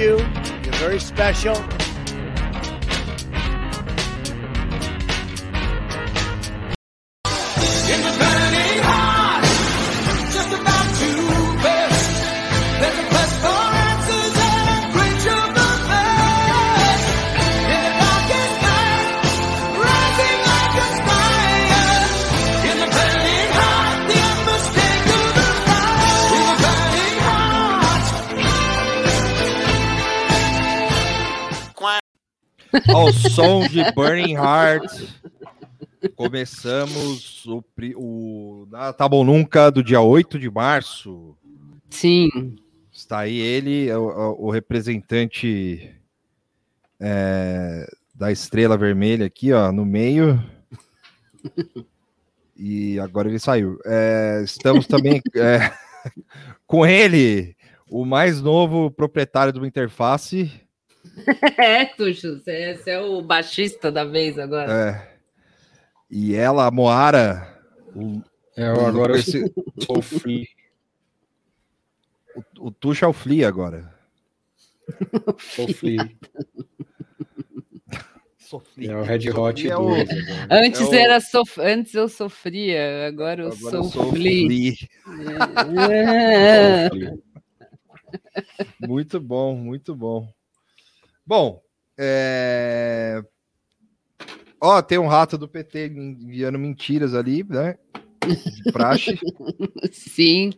you. You're very special. Som de Burning Heart, começamos o, o na Tá Bom Nunca do dia 8 de março. Sim. Está aí ele, o, o representante é, da Estrela Vermelha aqui, ó, no meio. E agora ele saiu. É, estamos também é, com ele, o mais novo proprietário de uma interface. É, Tuxo, você você é o baixista da vez agora. É. E ela, a Moara. O, É, agora eu esse- sou o Flea. o, o Tuxa é o Flea agora. O Flea. É o Red Hot é 2 o-. Antes, é o- era sof... Antes eu sofria, agora eu Agora sou, eu sou o Flea. Flea. É. Muito bom, muito bom. Bom, é... Ó, tem um rato do PT enviando mentiras ali, né? De praxe. Sim.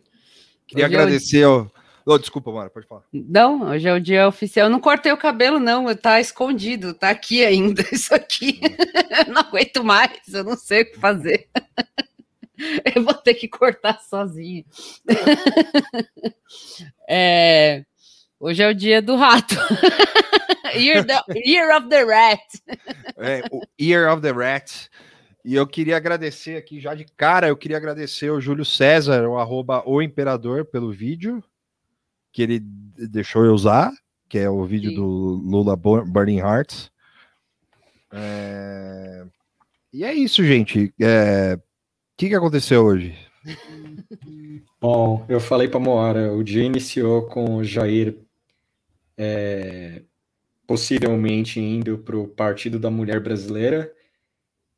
Queria Hoje é o agradecer ao... Oh, desculpa, Mara, pode falar. Não, hoje é o dia oficial. Eu não cortei o cabelo, não. Tá escondido, tá aqui ainda. Isso aqui. Eu não aguento mais, eu não sei o que fazer. Eu vou ter que cortar sozinho. É, Hoje é o dia do rato. Year, the- Year of the Rat. É, o Ear of the Rat. E eu queria agradecer aqui, já de cara, eu queria agradecer ao Júlio César, o arroba o Imperador, pelo vídeo que ele deixou eu usar, que é o vídeo Sim. do Lula Bur- Burning Hearts. É, E é isso, gente. É, O que, que aconteceu hoje? Bom, eu falei para Moara, o dia iniciou com o Jair é, possivelmente indo para o Partido da Mulher Brasileira.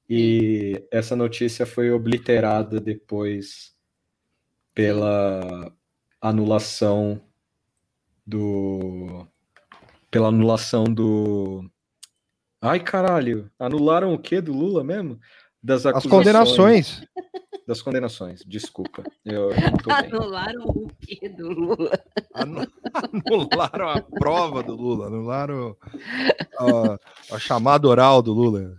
E essa notícia foi obliterada depois pela anulação do pela anulação do Ai, caralho, anularam o quê? Do Lula mesmo? Das As acusações. condenações. Das condenações, desculpa. Eu, eu não tô bem. Anularam o quê do Lula? Anu- Anularam a prova do Lula, anularam a, a chamada oral do Lula,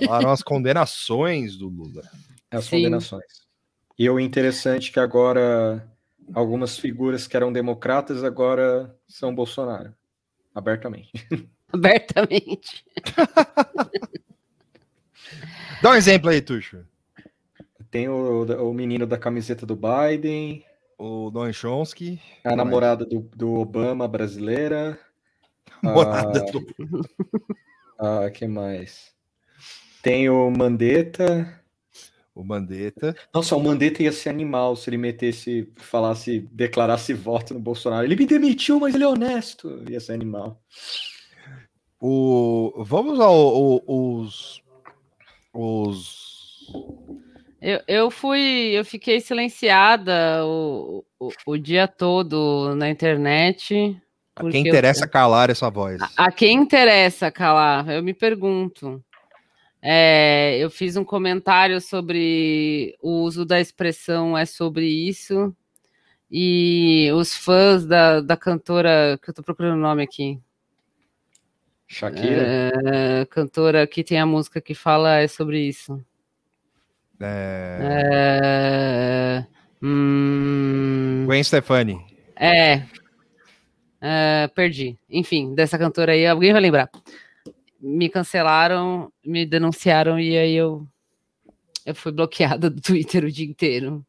anularam as condenações do Lula. As Sim. condenações. E o interessante é que agora algumas figuras que eram democratas agora são Bolsonaro. Abertamente. Abertamente. Dá um exemplo aí, Tuxo. Tem o, o menino da camiseta do Biden, O Don Chomsky. a namorada do, do Obama brasileira. Namorada Ah, do. Ah, que mais? Tem o Mandetta. O Mandetta. Nossa, o Mandetta ia ser animal se ele metesse, falasse, declarasse voto no Bolsonaro. Ele me demitiu, mas ele é honesto. Ia ser animal. O... Vamos ao, ao- os. Eu, eu fui, eu fiquei silenciada o, o, o dia todo na internet. A quem eu- interessa calar essa voz. A quem interessa calar? Eu me pergunto. É, eu fiz um comentário sobre o uso da expressão é sobre isso. E os fãs da, da cantora, que eu tô procurando o nome aqui. Shakira. É, cantora que tem a música que fala é sobre isso. É... É, hum, Gwen Stefani. é, é, perdi. Enfim, dessa cantora aí, alguém vai lembrar. Me cancelaram, me denunciaram e aí eu, eu fui bloqueada do Twitter o dia inteiro.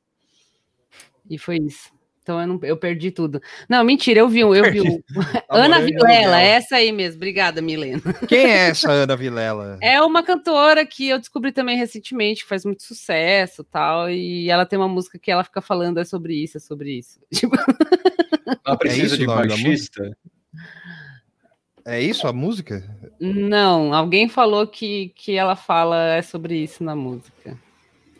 E foi isso. Então eu, não, eu perdi tudo. Não, mentira, eu vi um. Eu vi um. Ana Vilela, essa aí mesmo. Obrigada, Milena. Quem é essa Ana Vilela? É uma cantora que eu descobri também recentemente, que faz muito sucesso tal. E ela tem uma música que ela fica falando é sobre isso, é sobre isso. Tipo, Ela precisa isso de baixista? É isso a música? não, alguém falou que, que ela fala é sobre isso na música.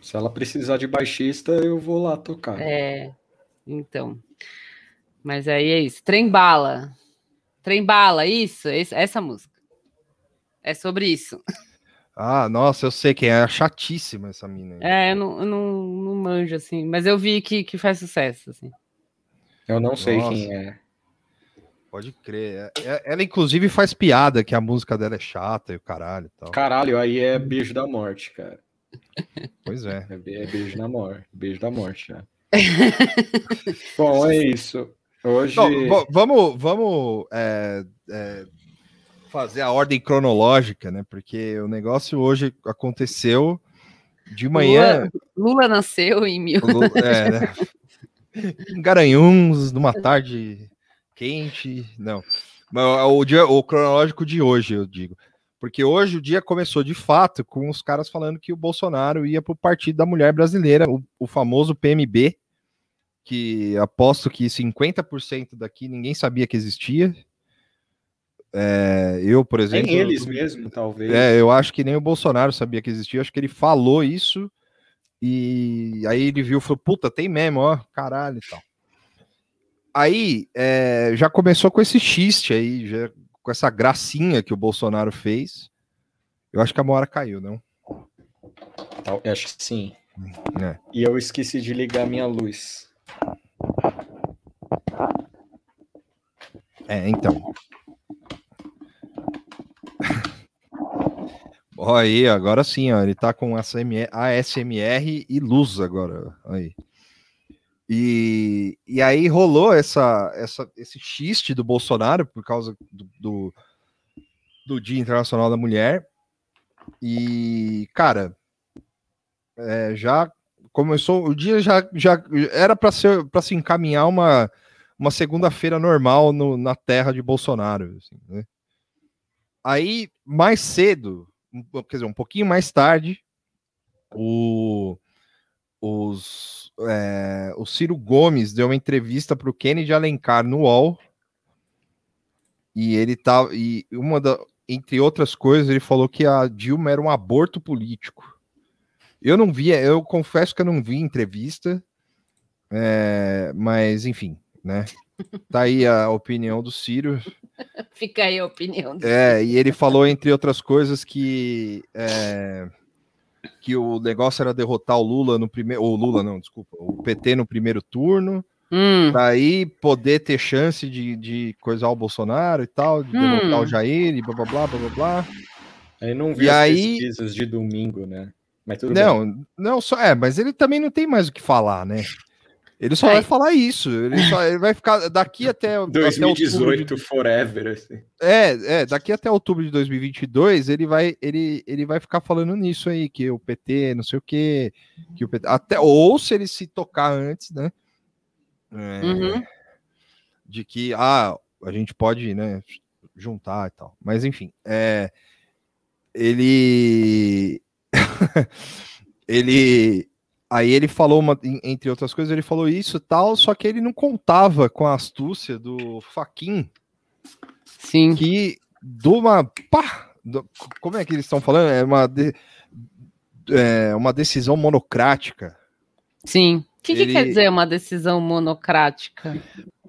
Se ela precisar de baixista, eu vou lá tocar. É, então. Mas aí é isso. Trem bala. Trem bala, isso, essa música. É sobre isso. Ah, nossa, eu sei quem é. É chatíssima essa mina. aí. É, eu não, eu não, não manjo, assim. Mas eu vi que, que faz sucesso, assim. Eu não sei Nossa. quem é. Pode crer. É- é- Ela, inclusive, faz piada que a música dela é chata e o caralho e tal. Caralho, aí é beijo da morte, cara. Pois é. É é beijo da morte. Beijo da morte, já. Bom, é isso. Hoje. Não, va- vamos vamos é, é, fazer a ordem cronológica, né? Porque o negócio hoje aconteceu de manhã. Lula, Lula nasceu em mil. Lu- é, né? Em Garanhuns, numa tarde quente. Não. O, dia, o cronológico de hoje, eu digo. Porque hoje o dia começou de fato com os caras falando que o Bolsonaro ia para o Partido da Mulher Brasileira, o, o famoso PMB, que aposto que 50% daqui ninguém sabia que existia. É, eu, por exemplo. Nem eles eu- mesmo, talvez. é, eu acho que nem o Bolsonaro sabia que existia. Eu acho que ele falou isso e aí ele viu e falou: puta, tem mesmo, ó, caralho e tal. Aí é, já começou com esse xiste aí, já, com essa gracinha que o Bolsonaro fez. Eu acho que a Mora caiu, não? Tal- Acho que sim. É. E eu esqueci de ligar minha luz. É, então. Ó, aí, agora sim, ó, ele tá com ASMR, ASMR e luz agora, aí. E, e aí rolou essa, essa, esse xiste do Bolsonaro por causa do, do, do Dia Internacional da Mulher. E, cara, é, já começou, o dia já, já era para ser para se encaminhar uma, uma segunda-feira normal no- na terra de Bolsonaro. assim, né? Aí, mais cedo, quer dizer, um pouquinho mais tarde, o, os, é, o Ciro Gomes deu uma entrevista para o Kennedy Alencar no UOL. E ele tá. E uma da, entre outras coisas, ele falou que a Dilma era um aborto político. Eu não vi, eu confesso que eu não vi entrevista, é, mas enfim, né? Tá aí a opinião do Ciro. Fica aí a opinião. do- É, e ele falou, entre outras coisas, que, é, que o negócio era derrotar o Lula no primeiro. O Lula, não, desculpa, o PT no primeiro turno, Hum, para aí poder ter chance de, de coisar o Bolsonaro e tal, de derrotar Hum. o Jair e blá blá blá blá blá blá. Aí não vi E as aí- pesquisas de domingo, né? Mas tudo bem. Não, não, só é, mas ele também não tem mais o que falar, né? Ele só É. vai falar isso. Ele, só, ele vai ficar daqui até, até outubro de 2018 forever, assim. É, é, daqui até outubro de 2022, ele vai, ele, ele vai ficar falando nisso aí, que o PT, não sei o quê, que o PT, até, ou se ele se tocar antes, né, é, Uhum. de que, ah, a gente pode, né, juntar e tal, mas enfim, é, ele, ele, aí ele falou, uma, en- entre outras coisas, ele falou isso e tal, só que ele não contava com a astúcia do Faquin, sim. que de uma pá, do- como é que eles estão falando? É uma, de- é uma decisão monocrática. Sim. O que, que Ele- quer dizer uma decisão monocrática?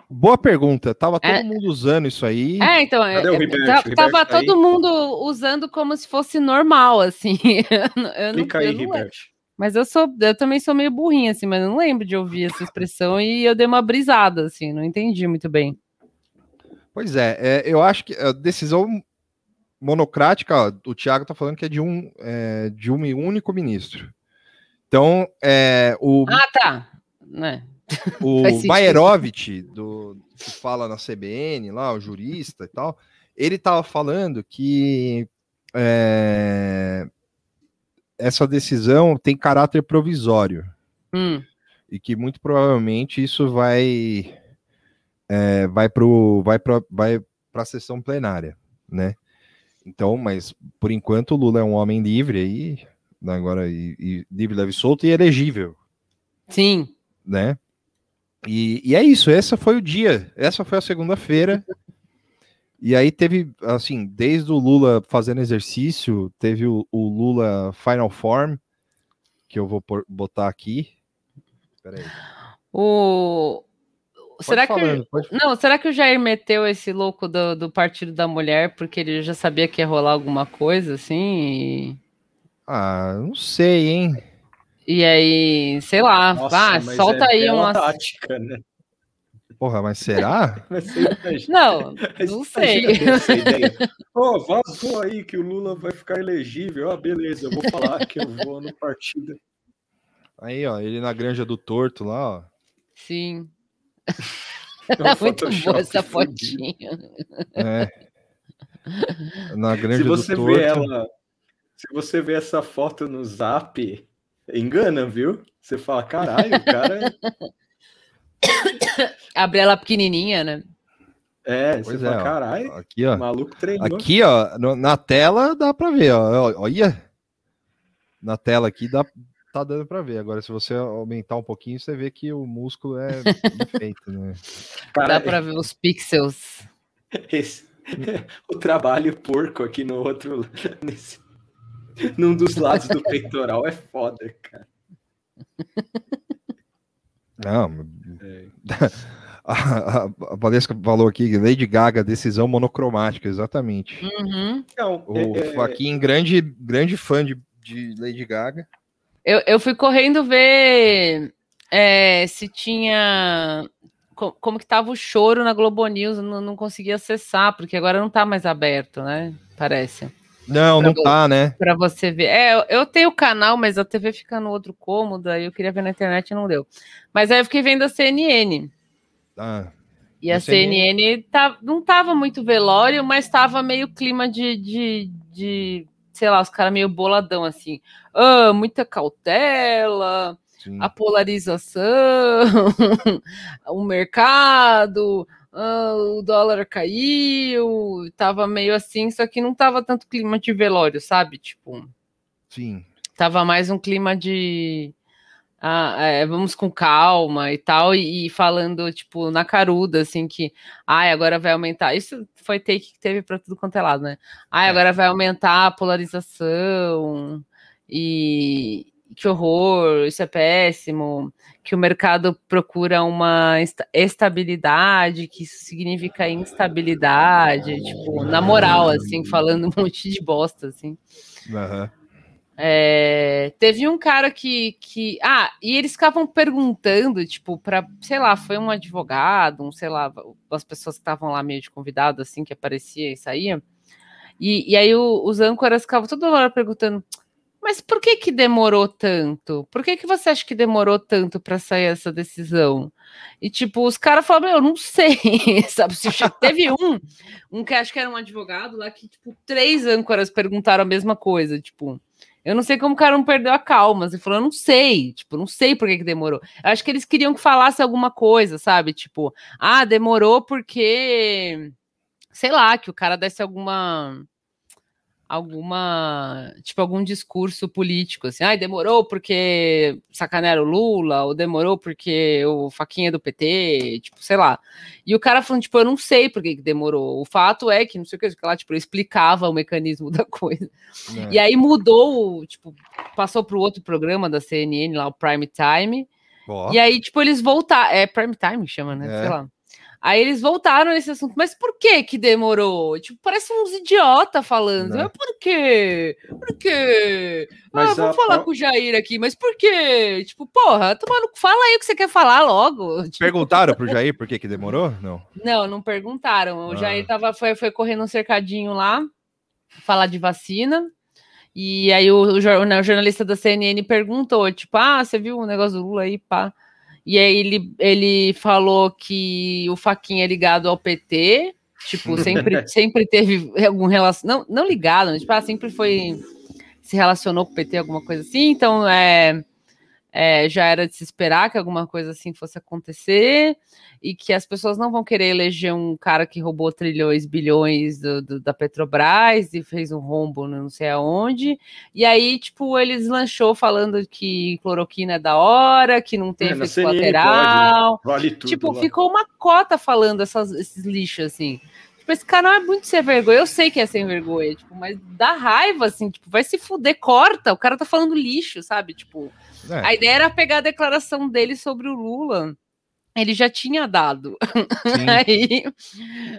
Boa pergunta. Tava todo É. mundo usando isso aí. É, então, Cadê o é, Ribert? tá- Ribert tava tá aí? todo mundo usando como se fosse normal, assim. Eu não- eu não- Clica aí, eu não- Ribert. Mas eu sou, eu também sou meio burrinha, assim, mas eu não lembro de ouvir essa expressão e eu dei uma brisada, assim, não entendi muito bem. Pois é, é eu acho que a decisão monocrática, o Thiago tá falando que é de um, é, de um único ministro. Então, é, o, Ah, tá. Né? o. Bayerovitch, do, que fala na CBN, lá, o jurista e tal, ele tava falando que é, essa decisão tem caráter provisório Hum, e que muito provavelmente isso vai é, vai pro vai para vai para a sessão plenária, né? Então, mas por enquanto o Lula é um homem livre aí, agora e, e livre, leve solto e elegível, sim. né? E, e é isso, essa foi o dia, essa foi a segunda-feira. E aí teve, assim, desde o Lula fazendo exercício, teve o, o Lula Final Form, que eu vou por- botar aqui. Peraí. O... Será que. falando, pode- Não, será que o Jair meteu esse louco do, do Partido da Mulher porque ele já sabia que ia rolar alguma coisa, assim? Ah, não sei, hein? E, e aí, sei lá, Nossa, ah, mas solta é aí uma. tática, né? Porra, mas será? Você Não, não sei. Ó, vazou aí que o Lula vai ficar elegível. Ah, beleza, eu vou falar que eu vou no partido. Aí, ó, ele na granja do torto lá, ó. Sim. É um Muito boa essa fotinha. É. Na granja Se você do torto. vê ela, se você vê essa foto no Zap, engana, viu? Você fala, caralho, o cara Abre ela pequenininha, né? é, você Pois é, fala, caralho, Aqui, o ó. maluco treinou. Aqui, ó, no- na tela dá pra ver, ó. Olha. Na tela aqui dá, tá dando pra ver. Agora, se você aumentar um pouquinho, você vê que o músculo é feito, né? Cara, Dá pra ver os pixels. esse- o trabalho porco aqui no outro, nesse, num dos lados do peitoral é foda, cara. Não. a, a, a Valesca falou aqui, Lady Gaga, decisão monocromática, exatamente. Uhum. Não, O é- é- Faquin, grande, grande fã de, de Lady Gaga. Eu, eu fui correndo ver é, se tinha. co- Como que tava o choro na Globo News, não, não consegui acessar, porque agora não tá mais aberto, né? Parece. Não, não Pra- tá, né? Pra você ver. É, eu- tenho o canal, mas a TV fica no outro cômodo, aí eu queria ver na internet e não deu. Mas aí eu fiquei vendo a CNN. Ah, E a CNN CNN tá, não tava muito velório, mas tava meio clima de, de, de sei lá, os caras meio boladão, assim. Ah, muita cautela, sim. a polarização, o mercado, ah, o dólar caiu, tava meio assim, só que não tava tanto clima de velório, sabe? Tipo, Sim. tava mais um clima de ah, é, vamos com calma e tal, e, e falando, tipo, na caruda, assim, que ai, agora vai aumentar. Isso foi take que teve para tudo quanto é lado, né? Ai, É. agora vai aumentar a polarização e que horror, isso é péssimo, que o mercado procura uma esta- estabilidade, que isso significa instabilidade, tipo, na moral, assim, falando um monte de bosta, assim. Aham. É, teve um cara que, que. Ah, e eles ficavam perguntando, tipo, para, sei lá, foi um advogado, um, sei lá, as pessoas que estavam lá meio de convidado, assim, que aparecia e saía. E, e aí o- os âncoras ficavam toda hora perguntando: mas por que que demorou tanto? Por que que você acha que demorou tanto para sair essa decisão? E tipo, os caras falavam, eu não sei, sabe? Se Teve um, um que acho que era um advogado lá que, tipo, três âncoras perguntaram a mesma coisa, tipo. Eu não sei como o cara não perdeu a calma. Ele falou, eu não sei, tipo, não sei por que, que demorou. Eu acho que eles queriam que falasse alguma coisa, sabe? Tipo, ah, demorou porque, sei lá, que o cara desse alguma alguma, tipo, algum discurso político, assim, ai, demorou porque sacanearam o Lula, ou demorou porque o Faquinha é do PT, tipo, sei lá. E o cara falando, tipo, eu não sei por que, que demorou. O fato é que, não sei o que, sei lá, tipo, eu explicava o mecanismo da coisa. É. E aí mudou, tipo, passou para o outro programa da CNN, lá, o Prime Time, Ó, e aí, tipo, eles voltaram. É Prime Time chama, né? É. Sei lá. Aí eles voltaram nesse assunto, mas por que que demorou? Tipo, parece uns idiota falando. Né? Mas por quê? Por quê? Mas ah, vamos a- falar com o Jair aqui, mas por quê? Tipo, porra, toma no- fala aí o que você quer falar logo. Tipo, Perguntaram pro Jair por que que demorou? Não. não, não perguntaram. O Ah. Jair tava, foi, foi correndo um cercadinho lá, falar de vacina. E aí o, o né, o jornalista da CNN perguntou, tipo, ah, você viu o negócio do Lula aí, pá? E aí ele, ele falou que o Faquinha é ligado ao PT, tipo, sempre, sempre teve algum relação, não, não ligado, mas, tipo, ah, sempre foi, se relacionou com o PT, alguma coisa assim, então é, é, já era de se esperar que alguma coisa assim fosse acontecer, e que as pessoas não vão querer eleger um cara que roubou trilhões, bilhões do- do- da Petrobras e fez um rombo não sei aonde. E aí, tipo, eles lanchou falando que cloroquina é da hora, que não tem É, efeito colateral. Vale tudo. Tipo, lá. ficou uma cota falando essas- esses lixos, assim. Tipo, esse canal é muito sem vergonha. Eu sei que é sem vergonha, tipo, mas dá raiva, assim, tipo, vai se fuder, corta. O cara tá falando lixo, sabe? Tipo, É. a ideia era pegar a declaração dele sobre o Lula. Ele já tinha dado. aí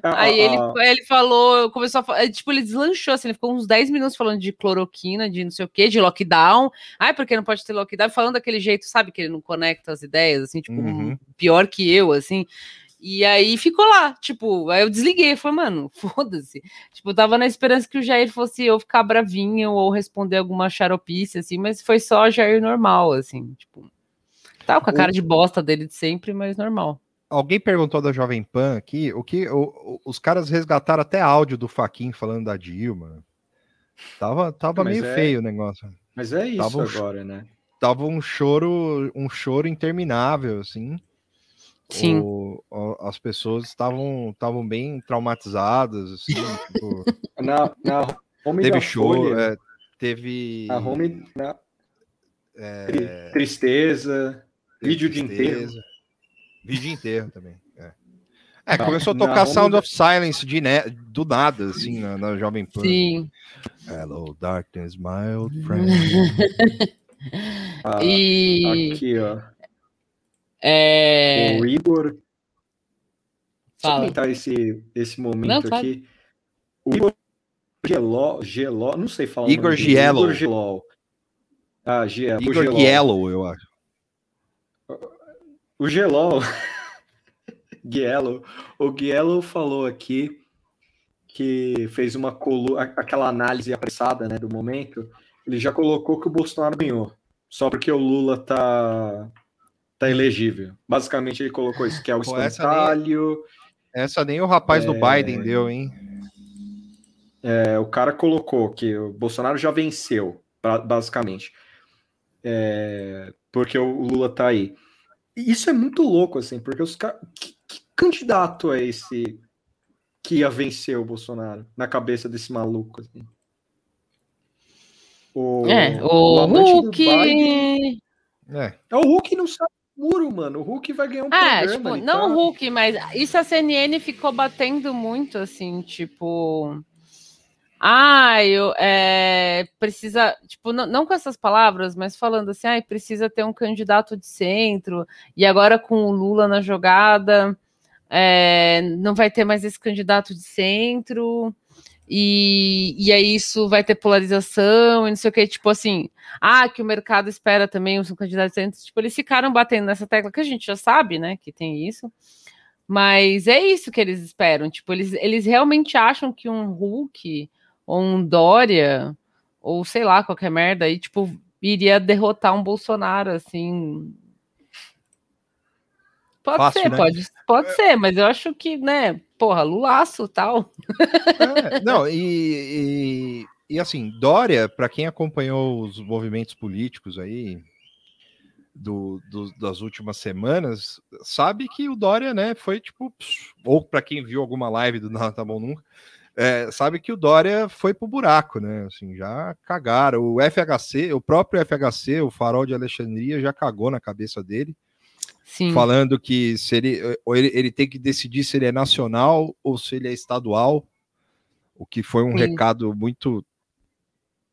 Ah, aí ah, ele, ah. ele falou, começou a falar, tipo, ele deslanchou, assim, ele ficou uns 10 minutos falando de cloroquina, de não sei o que, de lockdown. Ai, porque não pode ter lockdown? Falando daquele jeito, sabe, que ele não conecta as ideias, assim, tipo, Uhum. pior que eu, assim. E aí ficou lá, tipo, aí eu desliguei, falei, mano, foda-se. Tipo, eu tava na esperança que o Jair fosse eu ficar bravinho ou responder alguma xaropice, assim, mas foi só Jair normal, assim, tipo. Tava com a cara de bosta dele de sempre, mas normal. Alguém perguntou da Jovem Pan aqui, o que o- o- os caras resgataram até áudio do Faquin falando da Dilma. Tava, tava Mas meio é- feio o negócio. Mas é isso Tava um agora, né? Tava um choro, um choro interminável, assim. Sim. O- o- as pessoas estavam estavam bem traumatizadas, assim, tipo, Na, na home teve Folha, é, teve na home, na, é, tri- tristeza, teve vídeo de enterro. tristeza. Vídeo de enterro também. É, É, começou a tocar Sound da- of Silence de ne- do nada, assim, na, na Jovem Pan. Sim. Hello, darkness, my old friend. Ah, E. Aqui, ó. É... O Igor. Fala. comentar esse, esse momento Não, aqui. O Igor Geló, Geló, não sei falar. Igor. Giello. Igor Geló. Ah, Giello. o Igor Geló. Giello, eu acho. O Geló. Giello. O Giello falou aqui que fez uma colu aquela análise apressada né, do momento. Ele já colocou que o Bolsonaro ganhou. Só porque o Lula tá, tá elegível. Basicamente, ele colocou isso, que é o Pô, essa nem- espantalho. Essa nem o rapaz do É. Biden deu, hein? É, o cara colocou que o Bolsonaro já venceu, ba- basicamente. É, porque o Lula tá aí. E isso é muito louco, assim, porque os caras. Que, que candidato é esse que ia vencer o Bolsonaro na cabeça desse maluco? Assim? O, É, o do Hulk. Biden- É. É o Hulk não sabe o muro, mano. O Hulk vai ganhar um Ah, programa. tipo, não tá- o Hulk, mas isso a CNN ficou batendo muito, assim, tipo. Ah, eu é, precisa, tipo, não, não com essas palavras, mas falando assim, ah, precisa ter um candidato de centro, e agora com o Lula na jogada, é, não vai ter mais esse candidato de centro, e, e aí isso vai ter polarização, e não sei o que, tipo assim, ah, que o mercado espera também um candidato de centro, tipo, eles ficaram batendo nessa tecla que a gente já sabe, né, que tem isso, mas é isso que eles esperam, tipo, eles, eles realmente acham que um Hulk ou um Dória, ou sei lá, qualquer merda aí, tipo, iria derrotar um Bolsonaro, assim. Pode Fácil, ser, né? pode, pode ser, mas eu acho que, né, porra, Lulaço tal. É, não, e, e, e, assim, Dória, para quem acompanhou os movimentos políticos aí do, do- das últimas semanas, sabe que o Dória, né, foi tipo, ou para quem viu alguma live do Nada Tá Bom Nunca, é, sabe que o Dória foi pro buraco, né? Assim, já cagaram. O FHC, o próprio FHC, o Farol de Alexandria, já cagou na cabeça dele Sim. falando que se ele, ou ele, ele tem que decidir se ele é nacional ou se ele é estadual, o que foi um Sim. recado muito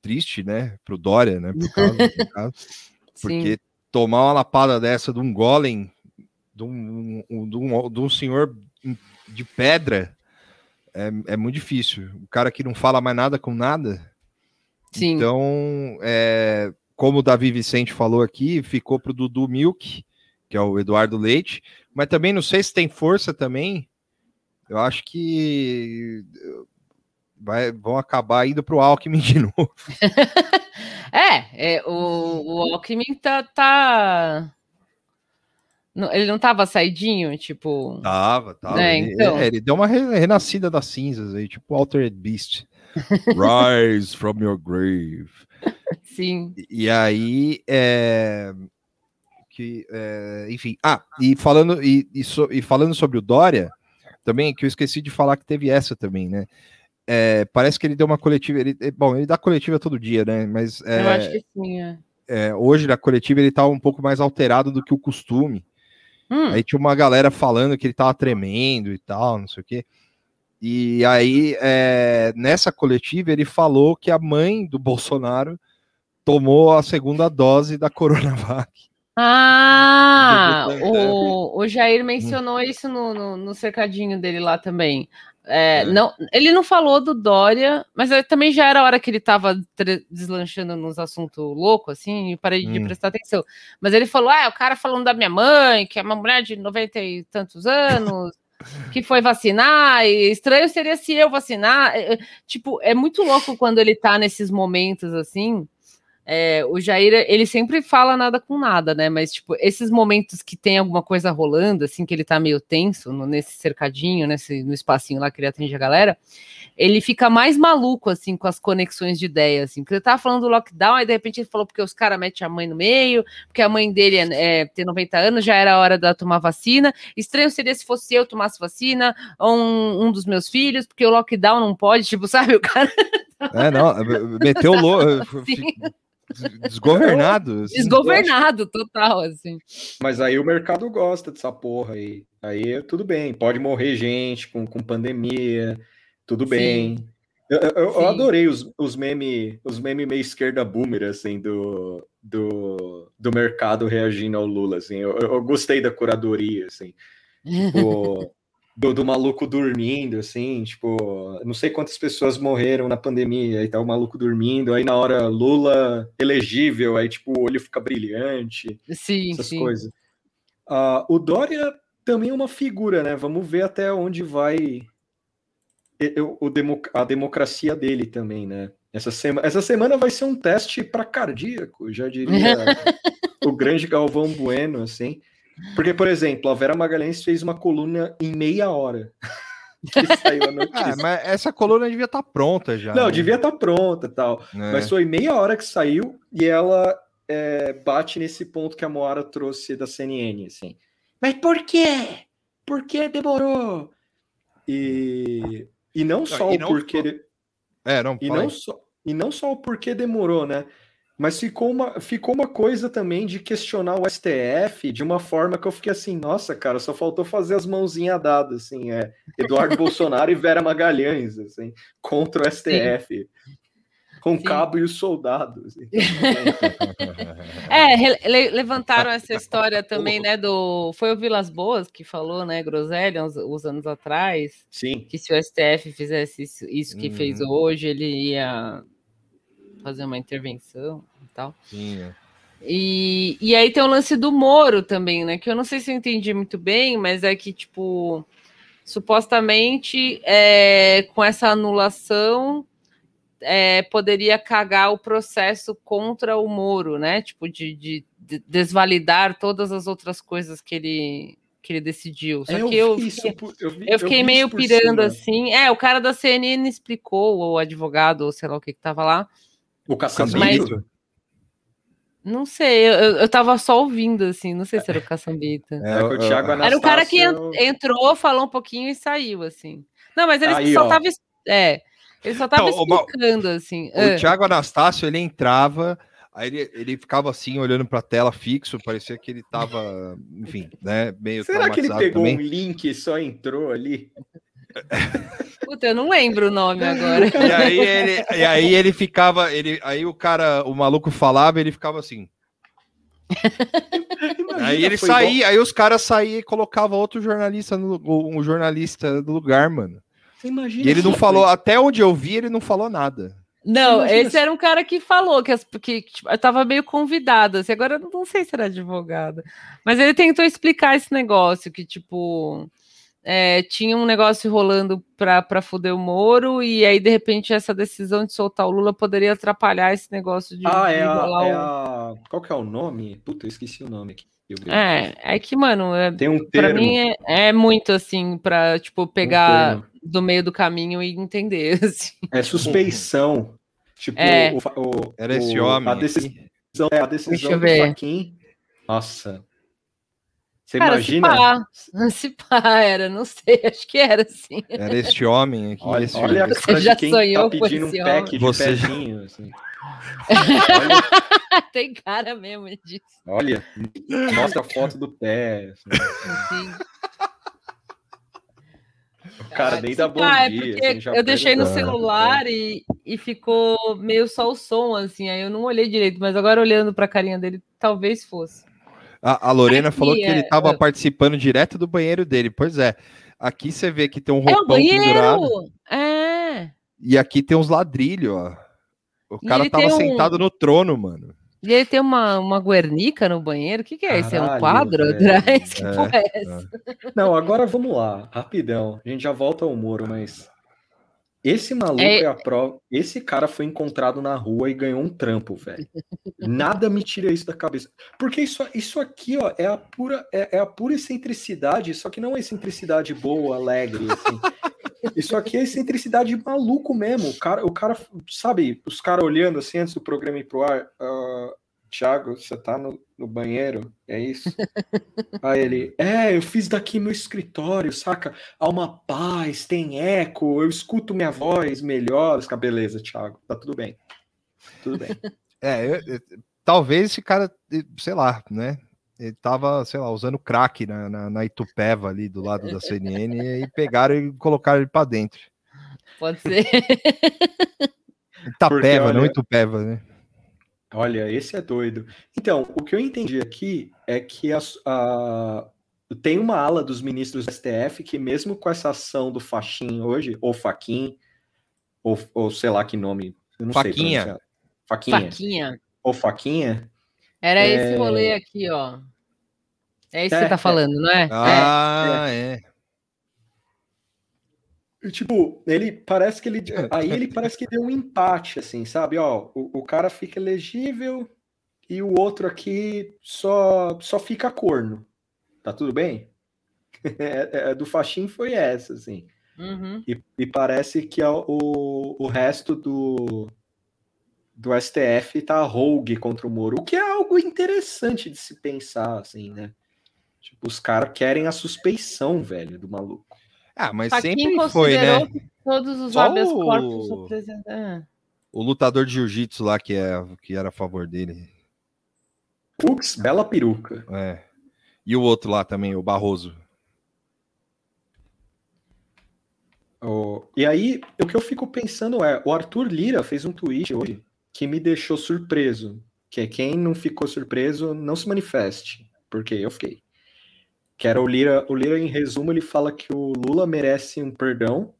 triste, né, pro Dória, né, por causa, porque tomar uma lapada dessa de um golem, de um, um- de um, de um senhor de pedra é, é muito difícil. O cara que não fala mais nada com nada. Sim. Então, é, como o Davi Vicente falou aqui, ficou pro Dudu Milk, que é o Eduardo Leite, mas também não sei se tem força também. Eu acho que vai, vão acabar indo pro Alckmin de novo. é, é, o, o Alckmin tá, tá... Ele não tava saidinho, tipo. Tava, tava. É, ele, então. é, ele deu uma re- renascida das cinzas aí, tipo Altered Beast. Rise from your grave. Sim. E aí, é, que, é, enfim, ah, e falando, e, e so- e falando sobre o Dória, também, que eu esqueci de falar que teve essa também, né? É, parece que ele deu uma coletiva, ele, é, bom, ele dá coletiva todo dia, né? Mas é, Eu acho que sim, é. é, hoje na coletiva ele tá um pouco mais alterado do que o costume. Hum, Aí tinha uma galera falando que ele tava tremendo e tal, não sei o quê. E aí, é, nessa coletiva, ele falou que a mãe do Bolsonaro tomou a segunda dose da Coronavac. Ah, É. o, o Jair mencionou isso no, no, no cercadinho dele lá também. É, É. Não, ele não falou do Dória, mas aí também já era a hora que ele estava deslanchando nos assuntos loucos, assim, e parei de Hum. prestar atenção. Mas ele falou: ah, o cara falando da minha mãe, que é uma mulher de 90 e tantos anos, que foi vacinar, e estranho seria se eu vacinar. É, é, tipo, é muito louco quando ele tá nesses momentos assim. É, o Jair, ele sempre fala nada com nada, né? Mas, tipo, esses momentos que tem alguma coisa rolando, assim, que ele tá meio tenso no- nesse cercadinho, nesse, no espacinho lá que ele atende a galera, ele fica mais maluco, assim, com as conexões de ideia, assim. Porque ele tava falando do lockdown, aí de repente ele falou porque os caras metem a mãe no meio, porque a mãe dele é, é, tem 90 anos, já era a hora dela tomar vacina. Estranho seria se fosse eu tomasse vacina, ou um, um dos meus filhos, porque o lockdown não pode, tipo, sabe? O cara É, não, meteu louco. desgovernado. assim. desgovernado total, assim. Mas aí o mercado gosta dessa porra aí. Aí tudo bem, pode morrer gente com, com pandemia, tudo Sim. bem. Eu, eu- eu adorei os, os memes os meme meio esquerda boomer, assim, do, do, do mercado reagindo ao Lula, assim. Eu, eu- eu gostei da curadoria, assim. Tipo, do, do maluco dormindo, assim, tipo, não sei quantas pessoas morreram na pandemia, aí tá o maluco dormindo, aí na hora Lula elegível, aí tipo, o olho fica brilhante Sim, essas sim. coisas. Ah, o Dória também é uma figura, né? Vamos ver até onde vai e- e- o, a democracia dele também, né? Essa, sema, essa semana vai ser um teste para cardíaco, já diria o grande Galvão Bueno, assim. Porque, por exemplo, a Vera Magalhães fez uma coluna em meia hora. que saiu a Ah, mas essa coluna devia estar pronta já. Não, né? devia estar pronta e tal. É. Mas foi meia hora que saiu e ela é, bate nesse ponto que a Moara trouxe da CNN, assim. Mas por quê? Por que demorou? E, e não só e o não porquê. só- de- É, não, E não, só, e não só o porquê demorou, né? Mas ficou uma, ficou uma coisa também de questionar o STF de uma forma que eu fiquei assim, nossa, cara, só faltou fazer as mãozinhas dadas, assim, é Eduardo Bolsonaro e Vera Magalhães, assim, contra o STF, com o Sim. cabo e os soldados. assim. É, le- levantaram essa história também, né, do... Foi o Vilas Boas que falou, né, Groselha, uns, uns anos atrás, Sim, que se o STF fizesse isso, isso que fez Uhum. hoje, ele ia fazer uma intervenção tal. Sim, é. E, e aí tem o lance do Moro também, né? Que eu não sei se eu entendi muito bem, mas é que, tipo, supostamente é, com essa anulação é, poderia cagar o processo contra o Moro, né? Tipo, de, de- de desvalidar todas as outras coisas que ele, que ele decidiu. Só É, que eu, vi fiquei- por- eu vi- eu fiquei vi meio pirando cima. assim. É, o cara da CNN explicou, o advogado, ou sei lá o que que tava lá. O Caçambito? Não sei, eu, eu- tava só ouvindo, assim, não sei se era o Caçambita. É, que o Thiago Era o cara que en- Anastácio- entrou, falou um pouquinho e saiu, assim. Não, mas ele Aí, só ó. tava. É, ele só tava Não, o explicando, assim. O ah. Thiago Anastácio, ele entrava, aí ele, ele ficava assim, olhando pra tela fixo, parecia que ele tava, enfim, né, meio Será que ele pegou também. um link e só entrou ali? Puta, eu não lembro o nome agora. E aí ele, e aí ele ficava, ele, aí o cara, o maluco falava, ele ficava assim. Imagina Aí ele saía, igual... aí os caras saíam e colocavam outro jornalista no um jornalista no lugar, mano. Você imagina. E ele não falou, foi... até onde eu vi, ele não falou nada. Não, esse era um cara que falou que, as, que tipo, estava meio convidado. Assim, agora eu não sei se era advogado. Mas ele tentou explicar esse negócio, que, tipo, é, tinha um negócio rolando para fuder o Moro, e aí, de repente, essa decisão de soltar o Lula poderia atrapalhar esse negócio de. Ah, é, a, é a... Qual que é o nome? Puta, eu esqueci o nome aqui. É, é que, mano, é, Tem um pra mim é, é, muito assim, pra, tipo, pegar um do meio do caminho e entender. Assim. É suspeição. tipo, é. O, o, Era esse homem. A decisão, é, a decisão do Faquin. Nossa, você Cara, imagina? Se pá, se pá, era, não sei, acho que era assim. Era este homem aqui. Olha, esse olha homem. a cara já de quem sonhou tá pedindo um pack homem. de Você... pezinho, assim. olha... Tem cara mesmo disso. Olha, mostra a foto do pé. Assim, O cara nem dá bom ah, dia. É assim, eu deixei no celular e, e ficou meio só o som, assim. Aí eu não olhei direito, mas agora olhando para a carinha dele, talvez fosse. A, a Lorena aqui, falou que ele estava é, participando direto do banheiro dele. Pois é. Aqui você vê que tem um roupão é pendurado. É. E aqui tem uns ladrilhos, ó. O cara tava um... sentado no trono, mano. E ele tem uma, uma guernica no banheiro. O que, que é isso? É um quadro atrás? Que é, porra é essa? É. Não, agora vamos lá, rapidão. A gente já volta ao Moro, mas esse maluco é... é... a prova. Esse cara foi encontrado na rua e ganhou um trampo, velho. Nada me tira isso da cabeça. Porque isso, isso aqui, ó, é a pura, é, é a pura excentricidade, só que não é excentricidade boa, alegre, assim. Isso aqui é excentricidade maluco mesmo. O cara, o cara sabe, os caras olhando assim antes do programa ir pro ar. Uh, Thiago, você tá no, no banheiro? É isso? Aí ele, é, eu fiz daqui meu escritório, saca? Há uma paz, tem eco, eu escuto minha voz melhor. Fica, beleza, Thiago, tá tudo bem. Tudo bem. É, eu, eu, talvez esse cara, sei lá, né? Ele tava, sei lá, usando crack na, na, na Itupeva ali do lado da CNN e pegaram e colocaram ele para dentro. Pode ser. Itapeva, olha, não Itupeva, né? Olha, esse é doido. Então, o que eu entendi aqui é que a, a, tem uma ala dos ministros do STF que, mesmo com essa ação do Faxin hoje, ou Faquin, ou, ou sei lá que nome, eu não Faquinha. sei. Faquinha. Faquinha. Ou Faquinha. Era é... esse rolê aqui, ó. É isso é, que você tá é. falando, não é? Ah, é. É. Tipo, ele parece que ele. Aí ele parece que deu um empate, assim, sabe? Ó, o, o cara fica elegível e o outro aqui só, só fica corno. Tá tudo bem? É, é, do Faxin foi essa, assim. Uhum. E, e, parece que o, o resto do, do STF tá rogue contra o Moro, o que é algo interessante de se pensar, assim, né? Tipo, os caras querem a suspeição, velho, do maluco. Ah, mas sempre foi, né? Todos os habeas o... corpus ah. O lutador de jiu-jitsu lá que, é, que era a favor dele. Putz, bela peruca. É. E o outro lá também, o Barroso. Oh, e aí, o que eu fico pensando é, o Arthur Lira fez um tweet hoje que me deixou surpreso. Que é quem não ficou surpreso, não se manifeste. Porque eu fiquei. Que era o Lira, o Lira, em resumo, ele fala que o Lula merece um perdão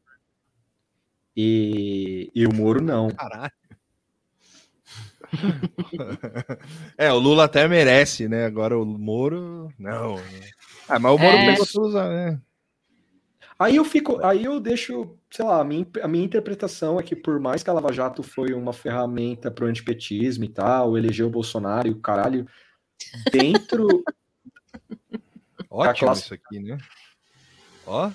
e, e o Moro não. Caralho. é, o Lula até merece, né? Agora o Moro, não. Ah, mas o Moro é. pegou tudo, né? Aí eu fico, aí eu deixo, sei lá, a minha, a minha interpretação é que por mais que a Lava Jato foi uma ferramenta para o antipetismo e tal, elegeu o Bolsonaro e o caralho, dentro Ótimo classe... isso aqui, né? Ó.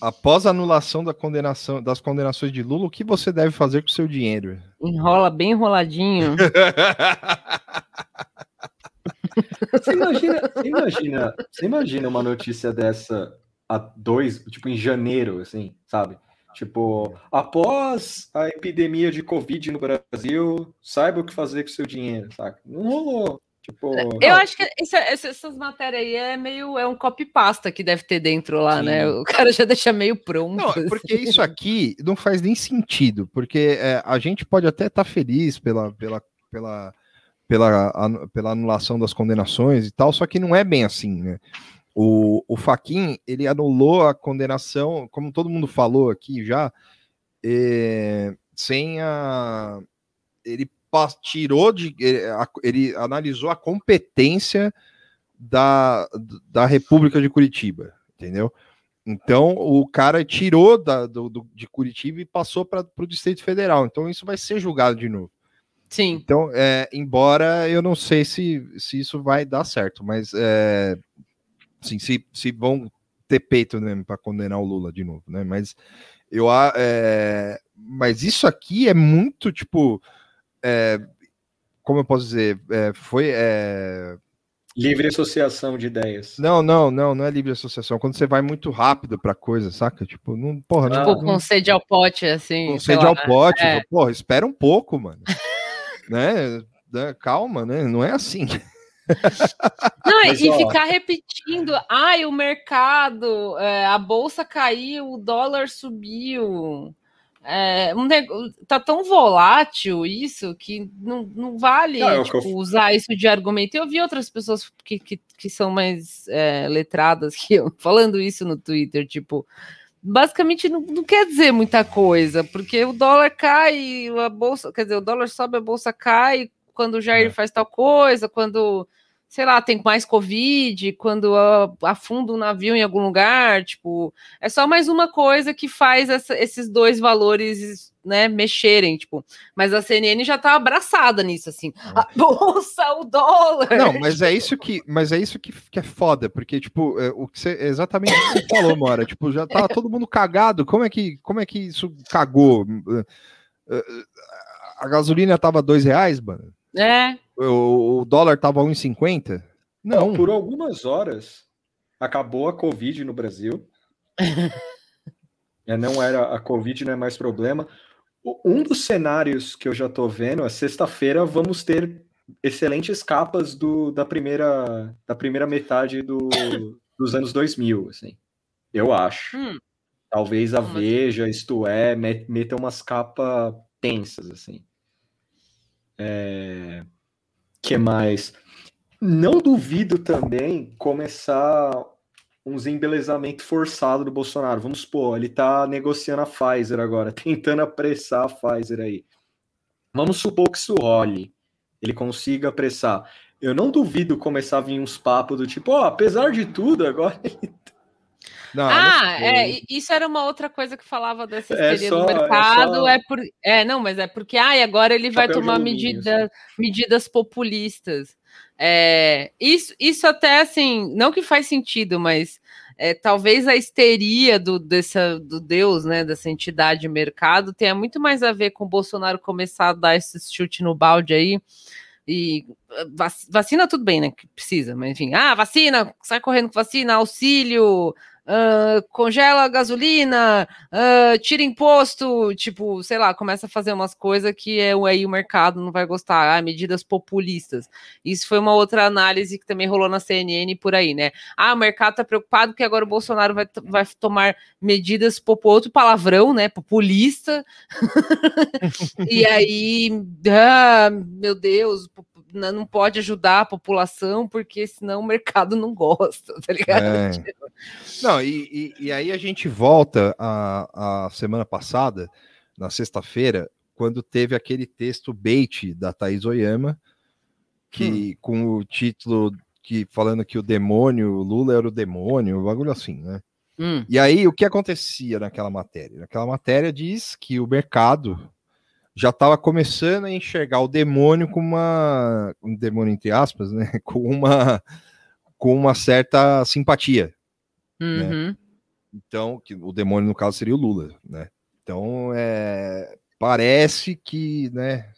Após a anulação da condenação, das condenações de Lula, o que você deve fazer com o seu dinheiro? Enrola bem enroladinho. você, imagina, você, imagina, você imagina uma notícia dessa a dois, tipo em janeiro, assim, sabe? Tipo, após a epidemia de Covid no Brasil, saiba o que fazer com o seu dinheiro, sabe? Não rolou. Tipo, eu acho que isso, essas matérias aí é meio é um copy-pasta que deve ter dentro lá, né? Sim. né? O cara já deixa meio pronto. Não, assim. porque isso aqui não faz nem sentido, porque é, a gente pode até estar tá feliz pela, pela, pela, pela, pela anulação das condenações e tal, só que não é bem assim, né? O, o Faquin, ele anulou a condenação, como todo mundo falou aqui já, é, sem a. Ele tirou de. Ele, ele analisou a competência da, da República de Curitiba, entendeu? Então, o cara tirou da, do, do de Curitiba e passou para o Distrito Federal. Então, isso vai ser julgado de novo. Sim. Então, é, embora eu não sei se, se isso vai dar certo, mas é, assim, se, se vão ter peito né, para condenar o Lula de novo, né? Mas eu é, mas isso aqui é muito tipo é, como eu posso dizer, é, foi é, Livre associação de ideias. Não, não, não, não é livre associação. Quando você vai muito rápido pra coisa, saca? Tipo, não, porra, tipo, não, com sede ao pote, assim. Com sede ao pote, é. porra, espera um pouco, mano. né? Calma, né? Não é assim. Não, Mas, e ó... ficar repetindo, ai, o mercado, é, a bolsa caiu, o dólar subiu. É, um tá tão volátil isso que não, não vale não, tipo, eu... usar isso de argumento. Eu vi outras pessoas que, que, que são mais é, letradas que eu falando isso no Twitter, tipo, basicamente não, não, quer dizer muita coisa, porque o dólar cai, a bolsa, quer dizer, o dólar sobe, a bolsa cai, quando o Jair é. faz tal coisa, quando sei lá, tem mais Covid, quando afunda um navio em algum lugar, tipo, é só mais uma coisa que faz essa, esses dois valores, né, mexerem, tipo, mas a CNN já tá abraçada nisso, assim, a bolsa, o dólar. Não, mas é isso que, mas é isso que, que é foda, porque, tipo, é, o que você, é exatamente o que você falou, Mora, tipo, já tá todo mundo cagado, como é que, como é que isso cagou? A gasolina tava dois reais, mano? É. O, o dólar tava 1,50? Não. Por algumas horas acabou a Covid no Brasil. é, não era a Covid, não é mais problema. Um dos cenários que eu já tô vendo é sexta-feira vamos ter excelentes capas do, da primeira da primeira metade do, dos anos 2000, assim. Eu acho. Hum. Talvez a Veja, isto é, meta umas capas tensas, assim. É... que mais? Não duvido também começar uns embelezamento forçado do Bolsonaro. Vamos supor, ele tá negociando a Pfizer agora, tentando apressar a Pfizer aí. Vamos supor que isso role, ele consiga apressar. Eu não duvido começar a vir uns papos do tipo, ó, oh, apesar de tudo, agora ele não, ah, não é, isso era uma outra coisa que falava dessa é histeria é só, do mercado. É, só... é, por, é, não, mas é porque ah, agora ele vai tomar medida, medidas populistas. É, isso, isso até assim, não que faz sentido, mas é, talvez a histeria do, dessa, do Deus, né, dessa entidade mercado, tenha muito mais a ver com o Bolsonaro começar a dar esse chute no balde aí. E vacina, tudo bem, né? Que precisa, mas enfim, ah, vacina, sai correndo com vacina, auxílio, uh, congela a gasolina, uh, tira imposto, tipo, sei lá, começa a fazer umas coisas que é, aí o mercado não vai gostar, ah, medidas populistas. Isso foi uma outra análise que também rolou na CNN por aí, né? Ah, o mercado tá preocupado que agora o Bolsonaro vai, vai tomar medidas, pop... outro palavrão, né? Populista. e aí, ah, meu Deus, não pode ajudar a população, porque senão o mercado não gosta, tá ligado? É. Não, e, e, e, aí a gente volta a, a semana passada, na sexta-feira, quando teve aquele texto bait da Thaís Oyama, que hum. com o título que falando que o demônio, o Lula era o demônio, um bagulho assim, né? Hum. E aí, o que acontecia naquela matéria? Naquela matéria diz que o mercado já estava começando a enxergar o demônio com uma um demônio entre aspas, né, com uma com uma certa simpatia. Né? Uhum. Né? Então, que o demônio no caso seria o Lula, né? Então, é, parece que, né?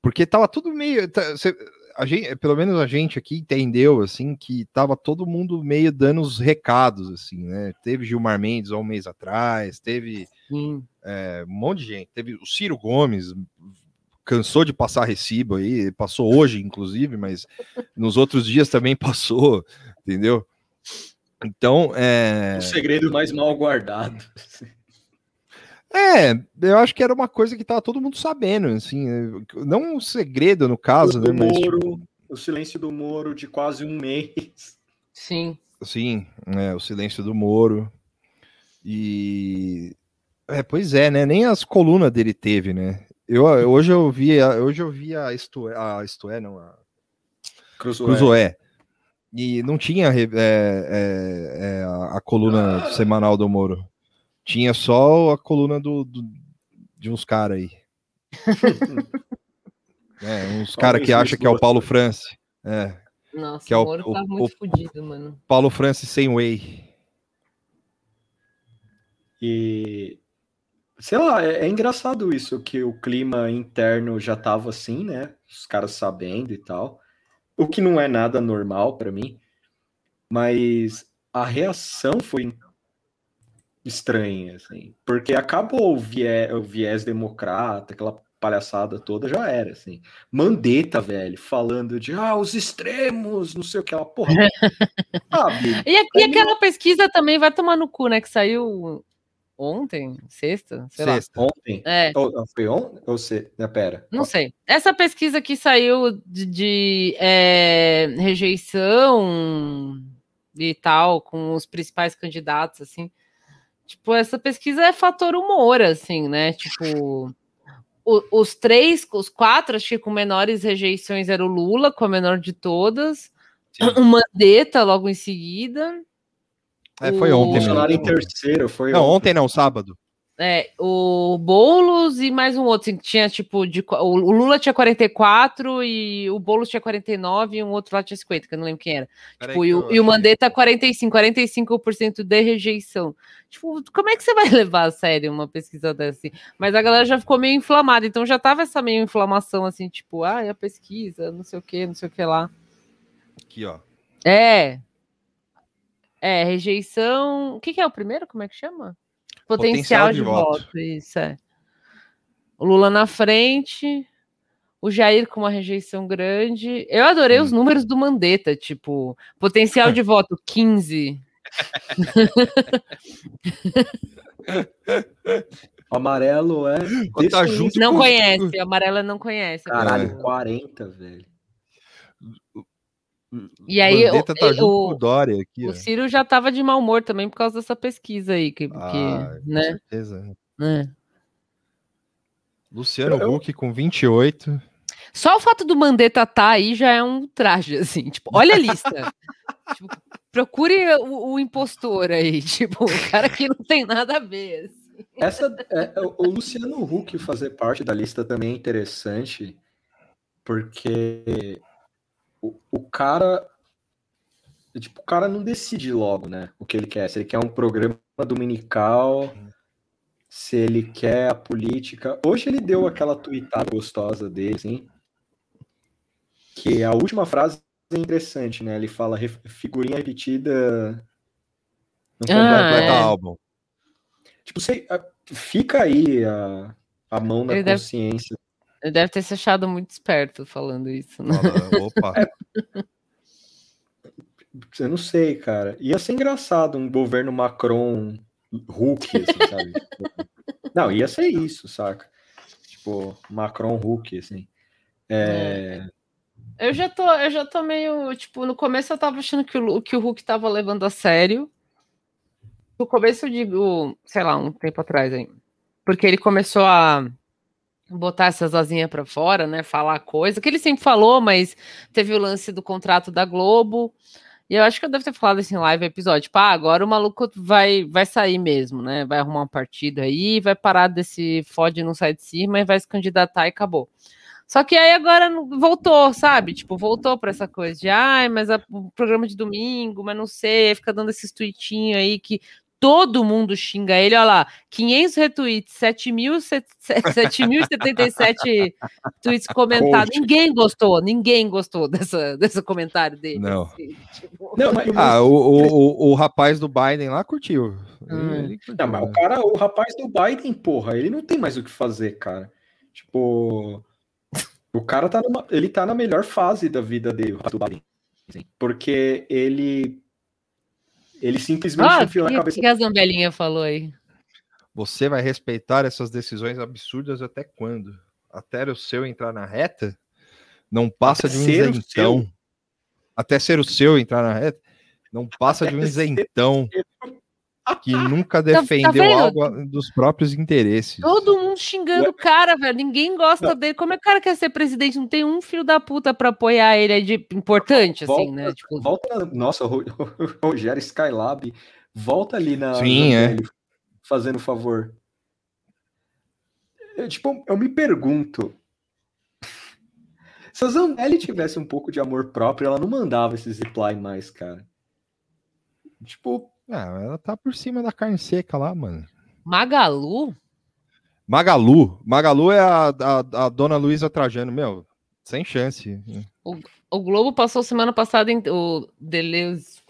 Porque tava tudo meio, tá, a gente, pelo menos a gente aqui entendeu assim que tava todo mundo meio dando os recados assim, né? Teve Gilmar Mendes há um mês atrás, teve é, um monte de gente, teve o Ciro Gomes cansou de passar recibo aí, passou hoje inclusive, mas nos outros dias também passou, entendeu? Então, é... o segredo mais mal guardado. É, eu acho que era uma coisa que tava todo mundo sabendo, assim, não um segredo no caso, do né? Mas, Moro, tipo, o silêncio do Moro de quase um mês. Sim. sim, é, o silêncio do Moro. E é, pois é, né? Nem as colunas dele teve, né? Eu hoje eu vi, a- hoje eu vi a isto é, a isto é, não, a Cruzoé. Cruzoé. E não tinha é, é, é, a, coluna semanal do Moro. Tinha só a coluna do, do- de uns caras aí. É, uns caras que acham que é o. Paulo France. É, Nossa, Que é o o- Moro o- tá o- muito fodido, mano. Paulo France sem whey. E sei lá, é, é engraçado isso que o clima interno já tava assim, né? Os caras sabendo e tal. O que não é nada normal pra mim, mas a reação foi estranha, assim, porque acabou o viés, o viés democrata, aquela palhaçada toda já era, assim. Mandetta, velho, falando de ah, os extremos, não sei o que, ela, porra. sabe? E, a- e aquela pesquisa também vai tomar no cu, né? Que saiu ontem, sexta, sei Sexta. Ontem. lá. É, Ou, foi ontem? Ou se, né, pera. não sei. Essa pesquisa que saiu de, de, é, rejeição e tal, com os principais candidatos, assim. Tipo, essa pesquisa é fator humor, assim, né? Tipo, o- os três, os quatro, acho que com menores rejeições era o Lula, com a menor de todas. O Mandetta logo em seguida. É, foi O- ontem mesmo. Bolsonaro em terceiro, foi Não, ontem não, sábado. É, o Boulos e mais um outro, assim, que tinha tipo de. O o Lula tinha 44 e o Boulos tinha 49 e um outro lá tinha 50, que eu não lembro quem era. Tipo, que e, o, e o. Mandetta 45, 45% de rejeição. Tipo, como é que você vai levar a sério uma pesquisa dessa assim? Mas a galera já ficou meio inflamada, então já tava essa meio inflamação assim, tipo, ah, é a pesquisa, não sei o que, não sei o que lá. Aqui, ó. É. É, rejeição. O que, que é o primeiro? Como é que chama? Potencial, Potencial de, de voto. voto. Isso é. O Lula na frente, o Jair com uma rejeição grande. Eu adorei os números do Mandetta, tipo, potencial de voto 15. O amarelo é. Tá junto Não com- conhece, amarela não conhece. Caralho, É. 40, velho. E aí, Mandetta tá o- junto o- com o Dória aqui. O Ciro já tava de mau humor também por causa dessa pesquisa aí, que, que, Ah, com né? certeza. É. Luciano Eu- Huck com 28. Só o fato do Mandetta estar aí já é um traje, assim. Tipo, olha a lista. Tipo, procure o, o impostor aí. Tipo, o cara que não tem nada a ver. assim. Essa, é, é, o Luciano Huck fazer parte da lista também é interessante, porque o, o cara. Tipo, o cara não decide logo, né? O que ele quer. Se ele quer um programa dominical, se ele quer a política. Hoje ele deu aquela tweetada gostosa dele, assim. Que a última frase é interessante, né? Ele fala "Ref- figurinha repetida. Não Ah, completa Completa é. álbum. Tipo, sei, a- fica aí a, a mão na Ele deve- consciência. Ele deve ter se achado muito esperto falando isso. Né? Fala, Opa. Eu não sei, cara. Ia ser engraçado um governo Macron Hulk, assim, sabe? não, ia ser isso, saca? Tipo, Macron Hulk, assim. É, Eu já tô, eu já tô meio, tipo, no começo eu tava achando que o, que o Hulk tava levando a sério. No começo eu digo, sei lá, um tempo atrás aí. Porque ele começou a botar essas asinhas pra fora, né, falar coisa, que ele sempre falou, mas teve o lance do contrato da Globo. E eu acho que eu devo ter falado assim live episódio, tipo, ah, agora o maluco vai vai sair mesmo, né? Vai arrumar um partido aí, vai parar desse fode não sai de cima e vai se candidatar e acabou. Só que aí agora voltou, sabe? Tipo, voltou para essa coisa de, ai, mas o programa de domingo, mas não sei, fica dando esses tweetinhos aí que todo mundo xinga ele, olha lá, 500 retweets, 7.077 tweets comentados, Coach. ninguém gostou, ninguém gostou dessa, desse comentário dele. Não. assim, tipo. Não, mas, Ah, o, o, o, o rapaz do Biden lá curtiu. Hum. Curtiu, não, mas o né? cara, o rapaz do Biden, porra, ele não tem mais o que fazer, cara. Tipo, o cara tá numa, ele tá na melhor fase da vida dele, o rapaz do Biden. porque ele ele simplesmente Ah, o enfiou que, na cabeça que a Zambelinha falou aí? Você vai respeitar essas decisões absurdas até quando? Até o seu entrar na reta? Não passa Até de um ser o isentão. seu. Até ser o seu entrar na reta? Não passa de um Até ser isentão que nunca tá defendeu vendo? algo dos próprios interesses. Todo mundo xingando o cara, velho. Ninguém gosta dele. Como é que o cara quer ser presidente? Não tem um filho da puta pra apoiar ele é de importante, assim, Volta, né? Tipo, volta na- nossa, o Ro- o Rogério Skylab, volta ali na Sim, é. Zambelli, fazendo favor. Eu, tipo, eu me pergunto, se a Zambelli tivesse um pouco de amor próprio, ela não mandava esse zipline mais, cara. Tipo, Ah, ela tá por cima da carne seca lá, mano. Magalu? Magalu. Magalu é a, a, a dona Luísa Trajano, meu. Sem chance. O Globo passou semana passada. em- O Deleuze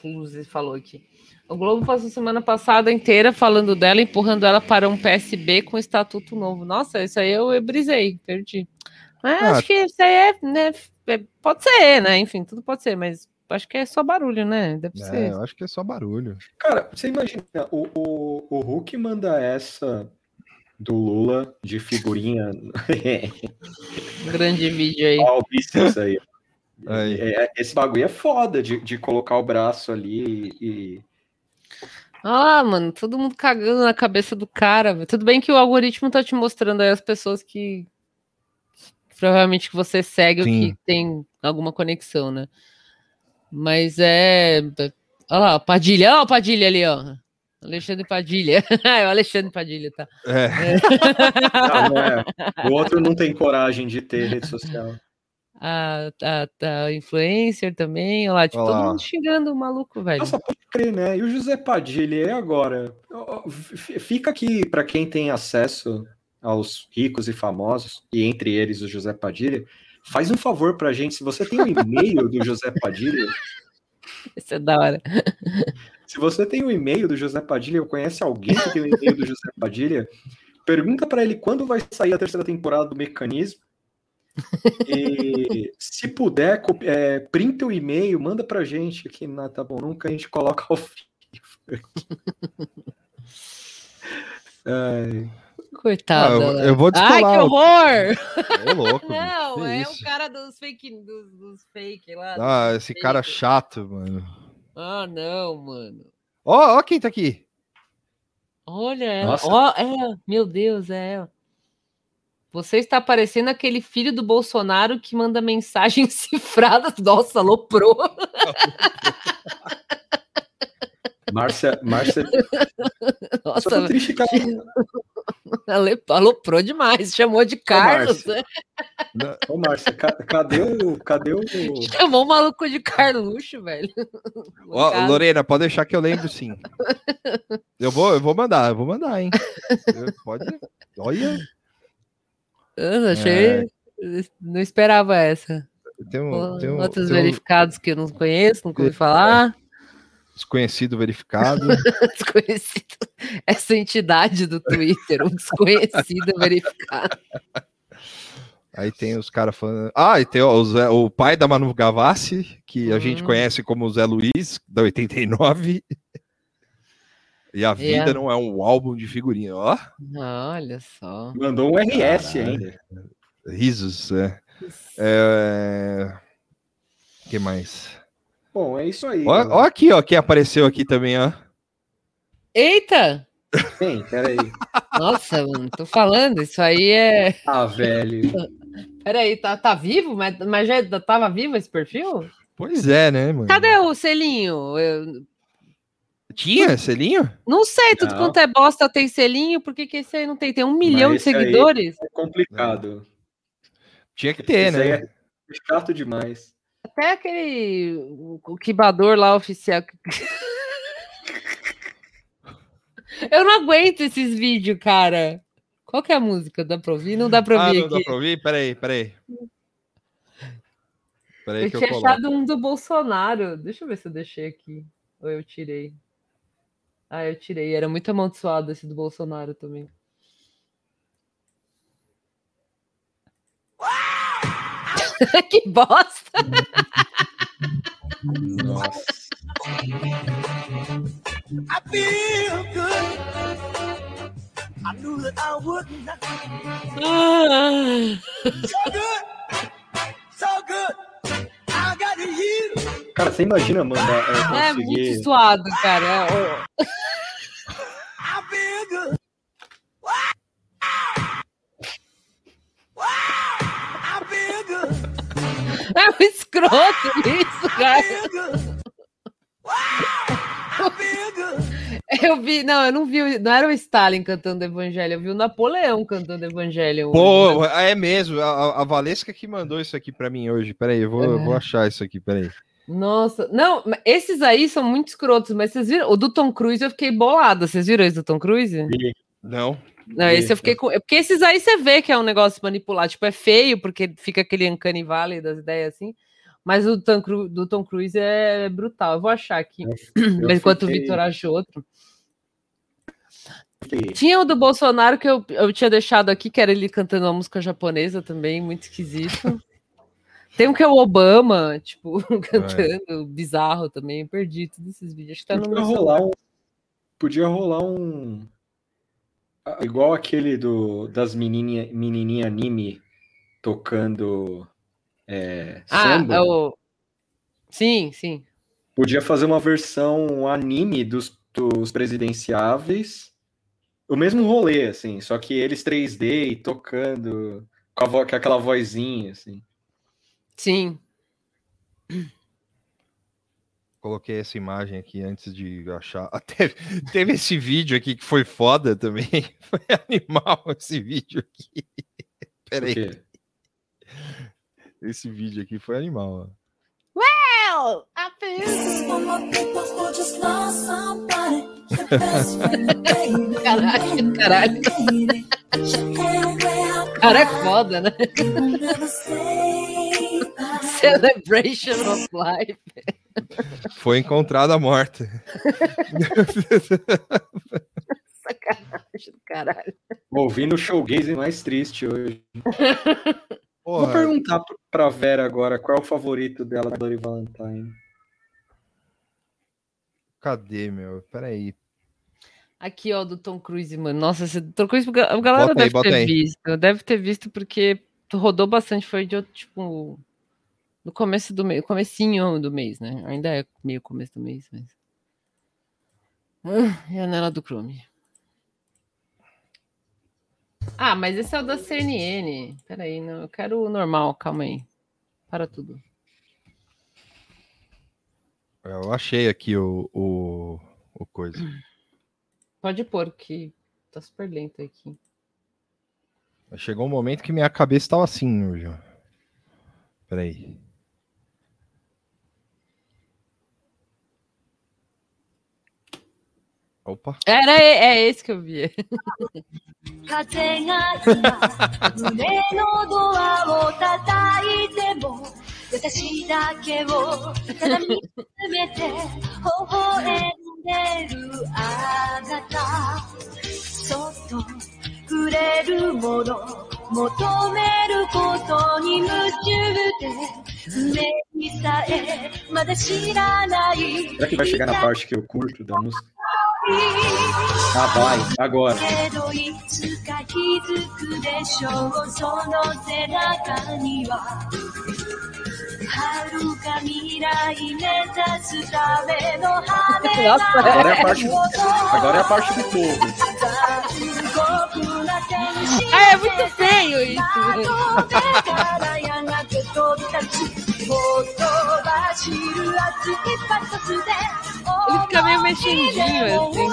falou aqui. O Globo passou semana passada inteira falando dela, empurrando ela para um PSB com estatuto novo. Nossa, isso aí eu brisei, perdi. Mas Ah. acho que isso aí é, né? é- Pode ser, né? Enfim, tudo pode ser, mas acho que é só barulho, né? Deve É, ser. eu acho que é só barulho. cara, você imagina, o, o, o Hulk manda essa do Lula de figurinha. Grande vídeo aí. Ó, o bíceps aí. Aí. É, esse bagulho é foda de, de colocar o braço ali e. Ah, mano, todo mundo cagando na cabeça do cara. velho. Tudo bem que o algoritmo tá te mostrando aí as pessoas que, provavelmente que você segue ou Sim. que tem alguma conexão, né? Mas é. Olha lá, Padilha, olha o Padilha ali, ó. Alexandre Padilha. é o Alexandre Padilha, tá? É. Ah, não é. O outro não tem coragem de ter rede social. A, a, a influencer também, olha lá, tipo, Olha todo lá. mundo xingando o maluco, velho. Nossa, pode crer, né? E o José Padilha, e agora? Fica aqui para quem tem acesso aos ricos e famosos, e entre eles o José Padilha, faz um favor pra gente, se você tem um e-mail do José Padilha, Isso é da hora. se você tem um e-mail do José Padilha, ou conhece alguém que tem um e-mail do José Padilha, pergunta pra ele quando vai sair a terceira temporada do Mecanismo. E se puder, é, printa o e-mail, manda pra gente aqui na Tá Bom Nunca, a gente coloca ao vivo. Ai, Coitado. Ah, eu- eu vou Ai, descolar que o- horror! Ô, louco. Não, que é isso? o cara dos fake, dos, dos fake lá. Ah, dos esse fake. cara chato, mano. Ah, não, mano. Ó, ó quem tá aqui. Olha, ela. Ó, é, meu Deus, é ela. Você está parecendo aquele filho do Bolsonaro que manda mensagens cifradas. Nossa, aloprou. Márcia, Márcia, só Nossa, tô triste que ela, aloprou demais. Chamou de Carlos. Márcia. né? Ô, Márcia, ca- cadê o. Cadê o. Chamou o maluco de Carluxo, velho. Ó, Lorena, pode deixar que eu lembro sim. Eu vou, eu vou mandar, eu vou mandar, hein? Eu- pode. Olha, eu achei. Não esperava essa. tem um, tem um, Outros tem um verificados que eu não conheço, nunca ouvi falar. Desconhecido verificado. Desconhecido. Essa entidade do Twitter, um desconhecido verificado. Aí tem os caras falando. Ah, e tem o, Zé- o pai da Manu Gavassi, que a gente Hum. conhece como Zé Luiz, da 89. E a vida É. não é um álbum de figurinha, ó. Olha só. Mandou um RS Caralho. ainda. Risos, é. é... que mais? Bom, é isso aí. Ó, ó aqui, ó, quem apareceu aqui também, ó. Eita! Quem? Peraí. Nossa, mano, tô falando, isso aí é. Ah, velho. Peraí, tá, tá vivo? Mas, mas já tava vivo esse perfil? Pois é, né, mano? Cadê o selinho? Eu Tinha selinho? não sei, tudo Não. quanto é bosta tem selinho, por que, que esse aí não tem? Tem um milhão de seguidores? É complicado. Tinha que ter, Esse aí né? é chato demais. Até aquele o, quibador lá oficial. Eu não aguento esses vídeos, cara. Qual que é a música? Dá pra ouvir? Não dá pra Ah, ouvir não dá aqui. pra ouvir? Peraí, peraí. Peraí Eu que eu tinha coloco. achado um do Bolsonaro. Deixa eu ver se eu deixei aqui. Ou eu tirei. Ah, eu tirei. Era muito amaldiçoado esse do Bolsonaro também. que bosta! Nossa. I feel good. I knew that I. Ah, So good, so good. I got you. Cara, você imagina mandar é, é muito suado, cara. É um escroto isso, cara. Eu vi, não, eu não vi, não era o Stalin cantando Evangelho, eu vi o Napoleão cantando Evangelho. Pô, é mesmo. A, a Valesca que mandou isso aqui pra mim hoje. Peraí, eu vou, eu É. vou achar isso aqui, peraí. Nossa, não, esses aí são muito escrotos, mas vocês viram? O do Tom Cruise eu fiquei bolada. Vocês viram esse do Tom Cruise? Não. Não, esse eu fiquei com. é Porque esses aí você vê que é um negócio manipular. Tipo, é feio, porque fica aquele Uncanny Valley das ideias assim. Mas o Tom Cru- do Tom Cruise é brutal. Eu vou achar aqui. Enquanto o fiquei- Vitor acha outro. fiquei- Tinha o do Bolsonaro que eu, eu tinha deixado aqui, que era ele cantando uma música japonesa também, muito esquisito. Tem um que é o Obama, tipo, cantando, bizarro também. Eu perdi todos esses vídeos. Acho que tá Podia rolar um. Podia rolar um. Igual aquele do, das menininha, menininha anime tocando é, Ah, samba. é o... Sim, sim. Podia fazer uma versão anime dos, dos presidenciáveis. O mesmo rolê, assim, só que eles 3D e tocando com, vo- com aquela vozinha, assim. Sim. Coloquei essa imagem aqui antes de achar. Até, teve esse vídeo aqui que foi foda também. Foi animal esse vídeo aqui. Peraí. Esse vídeo aqui foi animal. ó. Well, I Caralho, caralho. Cara é foda, né? Celebration of Life. Foi encontrada morta. Sacanagem do caralho. ouvindo o showgaze mais triste hoje. Vou Porra, perguntar p- pra Vera agora qual é o favorito dela da Dory Valentine. cadê, meu? Peraí. Aqui, ó, do Tom Cruise, mano. Nossa, esse Tom Cruise, a galera Bota aí, deve bota ter aí. visto. Deve ter visto porque rodou bastante. Foi de, tipo, no começo do mês, comecinho do mês, né? Ainda é meio começo do mês, mas... Ah, janela do Chrome. Ah, mas esse é o da CNN. Peraí, não, eu quero o normal, calma aí. Para tudo. Eu achei aqui o, o, o coisa. Pode pôr, que tá super lento aqui. Chegou um momento que minha cabeça tava assim hoje. Peraí. Opa. Era, é, é esse que eu vi. Será que vai chegar na parte que eu curto da música? Tá, vai, agora. Agora é a parte, agora é a parte do povo. Ah, é muito feio isso. mexidinho, assim.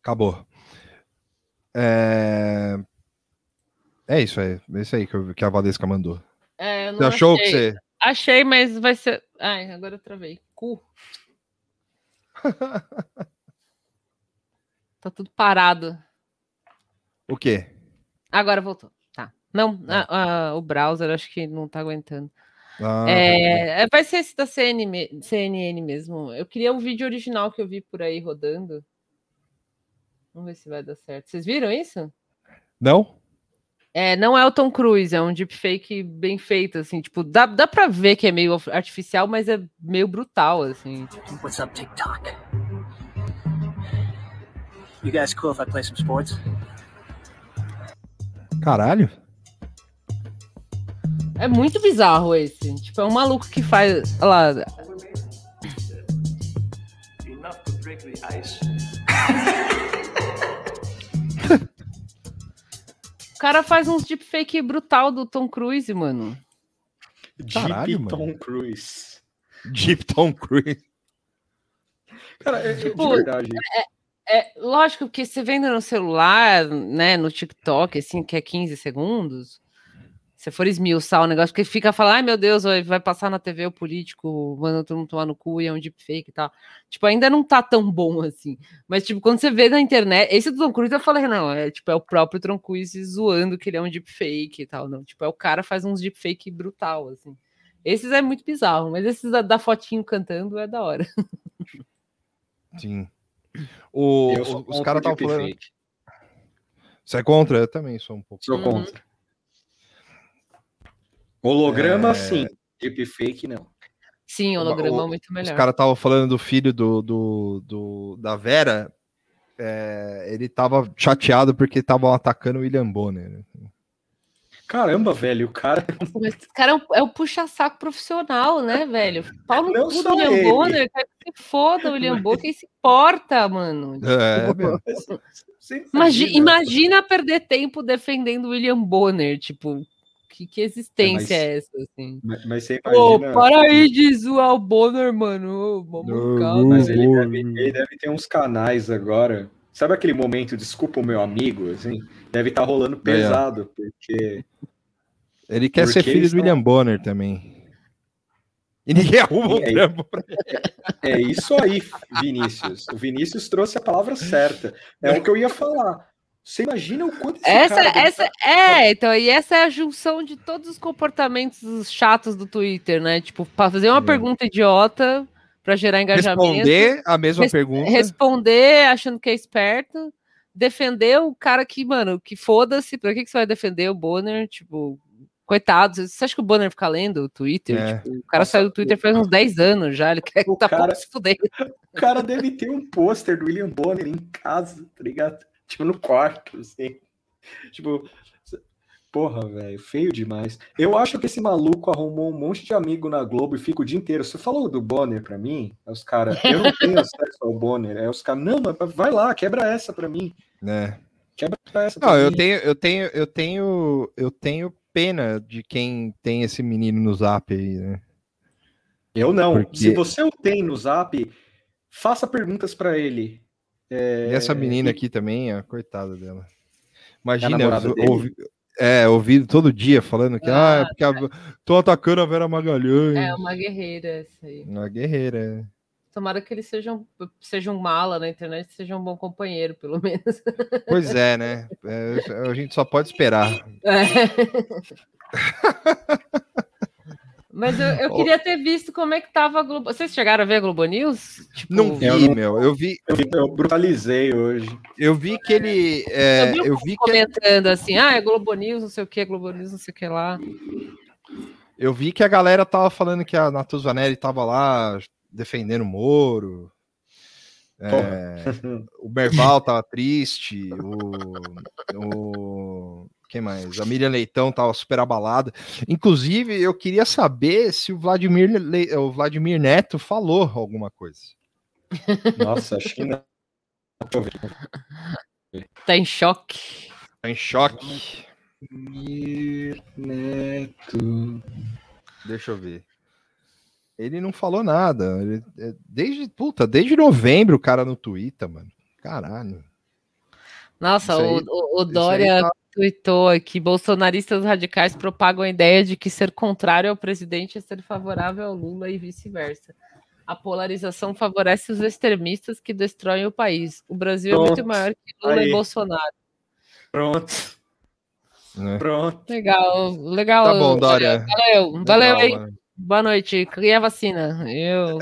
Acabou. É... É isso aí. É isso aí que, a Valesca mandou. É, você achou achei. que você. Achei, mas vai ser. Ai, agora eu travei. Cu. tá tudo parado. O quê? Agora voltou. Tá. Não, é. a, a, o browser acho que não tá aguentando. Ah, É, é, vai ser esse da CN CNN mesmo. Eu queria o vídeo original que eu vi por aí rodando. Vamos ver se vai dar certo. Vocês viram isso? Não? É, não é o Tom Cruise, é um deepfake bem feito, assim, tipo, dá, dá pra ver que é meio artificial, mas é meio brutal, assim. Tipo. What's up, TikTok? You guys cool if I play some sports? Caralho. É muito bizarro esse. Tipo, é um maluco que faz. Olha lá. Enough to break the ice. O cara faz uns deepfake brutal do Tom Cruise, mano. Caralho, Jeep mano. Tom Cruise. Jeep Tom Cruise. Cara, é, Tipo, de verdade. É lógico que você vendo no celular, né, no TikTok, assim, que é 15 segundos, se for esmiuçar o negócio, porque fica falando, ai meu Deus, vai vai passar na TV o político mandando todo mundo tomar no cu e é um deepfake e tal. Tipo, ainda não tá tão bom assim. Mas, tipo, quando você vê na internet, esse do Tom Cruise eu falei, não, é tipo, é o próprio Tom Cruise zoando que ele é um deepfake e tal, não. Tipo, é o cara faz uns deepfake brutal, assim. Esses é muito bizarro, mas esses da, da fotinho cantando é da hora. Sim. O, os caras estavam falando. Você é contra? Eu também sou um pouco. Sou contra. Holograma, É. sim. Deepfake, não. Sim, O- holograma o- é muito Os melhor. caras estavam falando do filho do, do, do- da Vera. é, ele tava chateado porque estavam atacando o William Bonner. Caramba, velho, o cara. Mas esse cara é o, é o puxa-saco profissional, né, velho? Pau no Não cu do só William ele. Bonner, que se foda o William Bonner, quem se importa, mano? É, meu. Imagina, imagina perder tempo defendendo o William Bonner, tipo, que, que existência É, mas- é essa, assim? Mas, mas você Pô, imagina. para aí de zoar o Bonner, mano. Vamos calma. Mas ele deve, ele deve ter uns canais agora. Sabe aquele momento, desculpa o meu amigo, assim? Deve estar rolando pesado, porque. Ele quer ser Porque filho eles do William Bonner também. E ninguém arruma um aí? trampo pra ele. É isso aí, Vinícius. O Vinícius trouxe a palavra certa. É o que eu ia falar. Você imagina o quanto esse Essa, deve essa, é, então, e essa é a junção de todos os comportamentos chatos do Twitter, né? Tipo, para fazer uma É. pergunta idiota para gerar engajamento. Responder a mesma res- pergunta. Responder achando que é esperto. Defender o cara que, mano, que foda-se. Pra que, que você vai defender o Bonner? Tipo, coitado. Você acha que o Bonner fica lendo o Twitter? É. Tipo, o cara saiu do Twitter faz uns 10 anos já. Ele quer que O tá cara- se fuder. O cara deve ter um pôster do William Bonner em casa, tá ligado? Tipo, no quarto, assim. Tipo, porra, velho, feio demais. Eu acho que esse maluco arrumou um monte de amigo na Globo e fica o dia inteiro. Você falou do Bonner pra mim? Aí Os caras, eu não tenho acesso ao Bonner. Aí os caras, não, mas vai lá, quebra essa pra mim. né? Quebra essa pra Não, eu mim. tenho, eu tenho, eu tenho, eu tenho pena de quem tem esse menino no zap aí, né? Eu não. Porque- Se você o tem no zap, faça perguntas pra ele. É, E essa menina aqui também, a coitada dela. Imagina, ouvi, é, ouvido todo dia falando que ah, é porque a- tô atacando a Vera Magalhães. É uma guerreira essa aí. Uma guerreira. Tomara que eles sejam, sejam mala na internet, sejam um bom companheiro, pelo menos. Pois é, né? É, a gente só pode esperar. É. Mas eu, eu queria ter visto como é que tava a Globo. Vocês chegaram a ver a Globo News? Tipo, Não vi, Eu não- meu. Eu vi, Eu, eu brutalizei hoje. eu vi que ele. é, eu vi, um eu vi que comentando assim, ah, é Globo News, não sei o que, Globo News, não sei o que lá. Eu vi que a galera tava falando que a Natuzanelli tava lá defendendo o Moro. É, o Merval tava triste. O, o. Quem mais? A Miriam Leitão tava super abalada. Inclusive, eu queria saber se o Vladimir, Le- o Vladimir Neto falou alguma coisa. Nossa, acho que não. Deixa eu ver. Tá em choque. Tá em choque. Mir Neto. Deixa eu ver. Ele não falou nada. Ele- é, desde, puta, desde novembro o cara no Twitter, mano. Caralho. Nossa, aí- o, o Dória tá- tweetou aqui: bolsonaristas radicais propagam a ideia de que ser contrário ao presidente é ser favorável ao Lula e vice-versa. A polarização favorece os extremistas que destroem o país. O Brasil é Pronto. muito maior que Lula Aí. e Bolsonaro. Pronto, né? pronto. Legal, legal. Tá bom, Dória. Valeu, valeu Legal, aí. mano. Boa noite. E a vacina? Eu...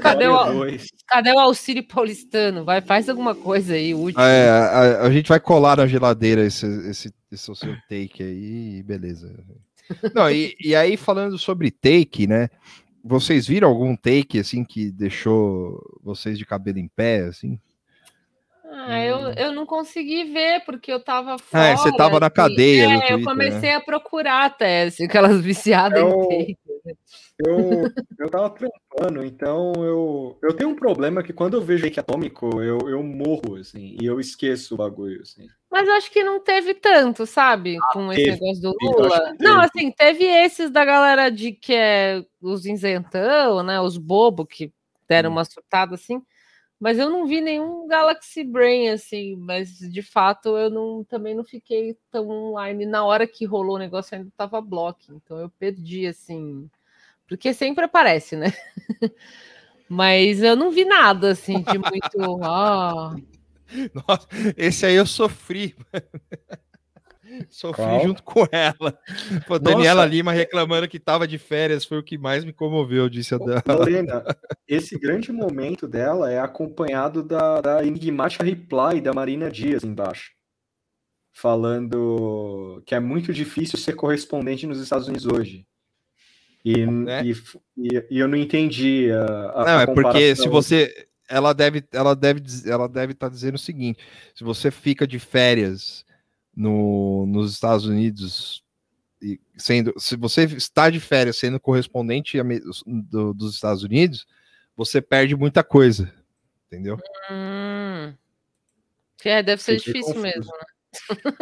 Cadê o-. Cadê o auxílio paulistano? Vai, faz alguma coisa aí útil. É, a, a- gente vai colar na geladeira esse, esse, esse seu take aí, e beleza. Não, e, e aí falando sobre take, né? Vocês viram algum take assim que deixou vocês de cabelo em pé, assim? Ah, eu, eu não consegui ver porque eu tava fora. Ah, você tava na assim. cadeia É, eu Twitter, comecei né? a procurar até, assim, aquelas viciadas Eu- em take. Eu, eu tava trampando, então eu, eu tenho um problema que quando eu vejo Reiki Atômico, eu, eu morro, assim, e eu esqueço o bagulho, assim. Mas eu acho que não teve tanto, sabe? Com esse teve, negócio do Lula. que Não, assim, teve esses da galera de que é os isentão, né? Os bobos que deram uma surtada assim. Mas eu não vi nenhum Galaxy Brain, assim, mas de fato eu não, também não fiquei tão online. Na hora que rolou o negócio ainda tava bloco, então eu perdi, assim, porque sempre aparece, né? Mas eu não vi nada, assim, de muito. Ah, Nossa, esse aí eu sofri. Sofri Qual? junto com ela. Pô, Nossa. Daniela Lima reclamando que tava de férias foi o que mais me comoveu, disse a dela. Lorena, esse grande momento dela é acompanhado da, da enigmática reply da Marina Dias embaixo, falando que é muito difícil ser correspondente nos Estados Unidos hoje. E, Né? e, e- e eu não entendi a, a- Não, é porque se você. Ela deve ela deve, ela deve estar dizendo o seguinte: se você fica de férias no, nos Estados Unidos, e sendo, se você está de férias sendo correspondente do- dos Estados Unidos, você perde muita coisa. Entendeu? hum. Que é, deve ser Fiquei difícil confuso. mesmo, né?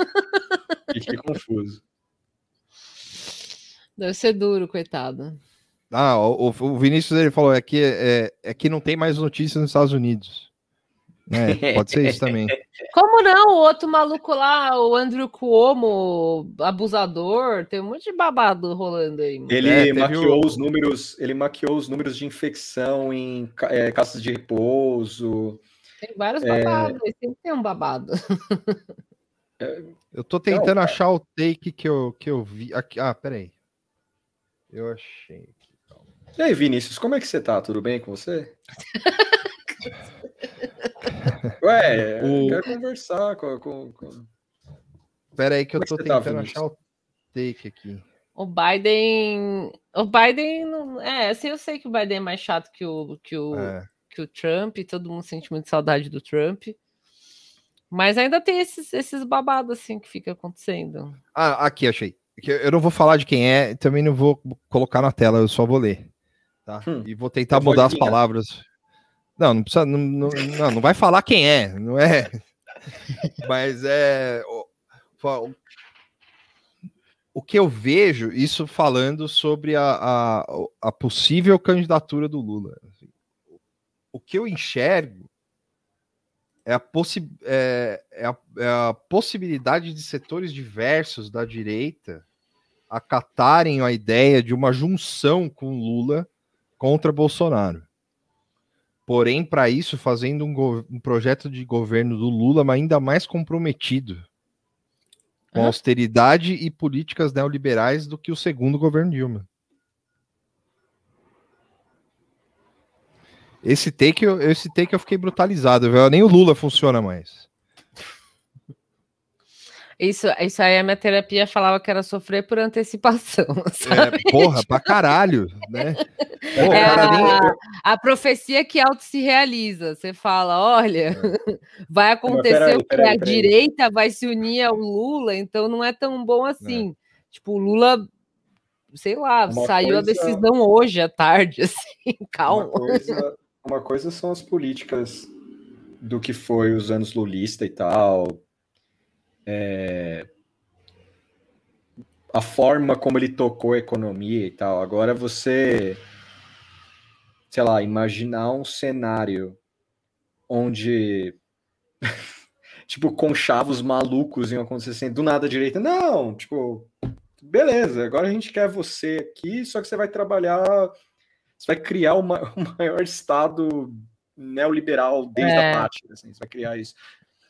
Fiquei confuso. Deve ser duro, coitado. Ah, o, o Vinícius ele falou: é que, é, é que não tem mais notícias nos Estados Unidos. É, pode ser isso também. Como não? O outro maluco lá, o Andrew Cuomo, abusador, tem um monte de babado rolando aí. Ele É, maquiou o- os números, ele maquiou os números de infecção em é, casas de repouso. Tem vários É. babados, sempre tem um babado. Eu tô tentando Não, achar o take que eu, que eu vi. Aqui, ah, peraí. Eu achei. E aí, Vinícius, como é que você tá? Tudo bem com você? Ué, O- eu quero conversar com. com- com- Peraí, que eu Como é que tô você tá, tentando Vinícius? achar o take aqui. O Biden. O Biden. não- É, assim, eu sei que o Biden é mais chato que o, que o, É. que o Trump, todo mundo sente muito saudade do Trump. Mas ainda tem esses, esses babados assim que fica acontecendo. Ah, aqui, achei. Eu não vou falar de quem é, também não vou colocar na tela, eu só vou ler. Tá? Hum. E vou tentar mudar as palavras. Não, não precisa. Não, não, não, não vai falar quem é, não é. Mas é. o- o- O que eu vejo, isso falando sobre a, a, a possível candidatura do Lula. assim. O que eu enxergo é a, possi é, é a, é a possibilidade de setores diversos da direita acatarem a ideia de uma junção com Lula contra Bolsonaro. Porém, para isso, fazendo um, um projeto de governo do Lula, mas ainda mais comprometido com Hã? austeridade e políticas neoliberais do que o segundo governo Dilma. Esse take, eu- esse take eu fiquei brutalizado, velho. Nem o Lula funciona mais. Isso, isso aí a minha terapia falava que era sofrer por antecipação. sabe? É, porra, pra caralho, né? Pô, É cara nem- a, a profecia que auto se realiza. Você fala, olha, vai acontecer peraí, o que peraí, a peraí. direita vai se unir ao Lula, então não é tão bom assim. Tipo, o Lula, sei lá, Uma saiu a coisa- decisão hoje à tarde, assim, Uma calma. coisa, uma coisa são as políticas do que foi os anos lulista e tal. É, a forma como ele tocou a economia e tal. Agora você, sei lá, imaginar um cenário onde tipo conchavos malucos iam acontecendo do nada à direita. Não, tipo, beleza, agora a gente quer você aqui, só que você vai trabalhar você vai criar o, ma- o maior estado neoliberal desde É. a pátria, assim, você vai criar isso.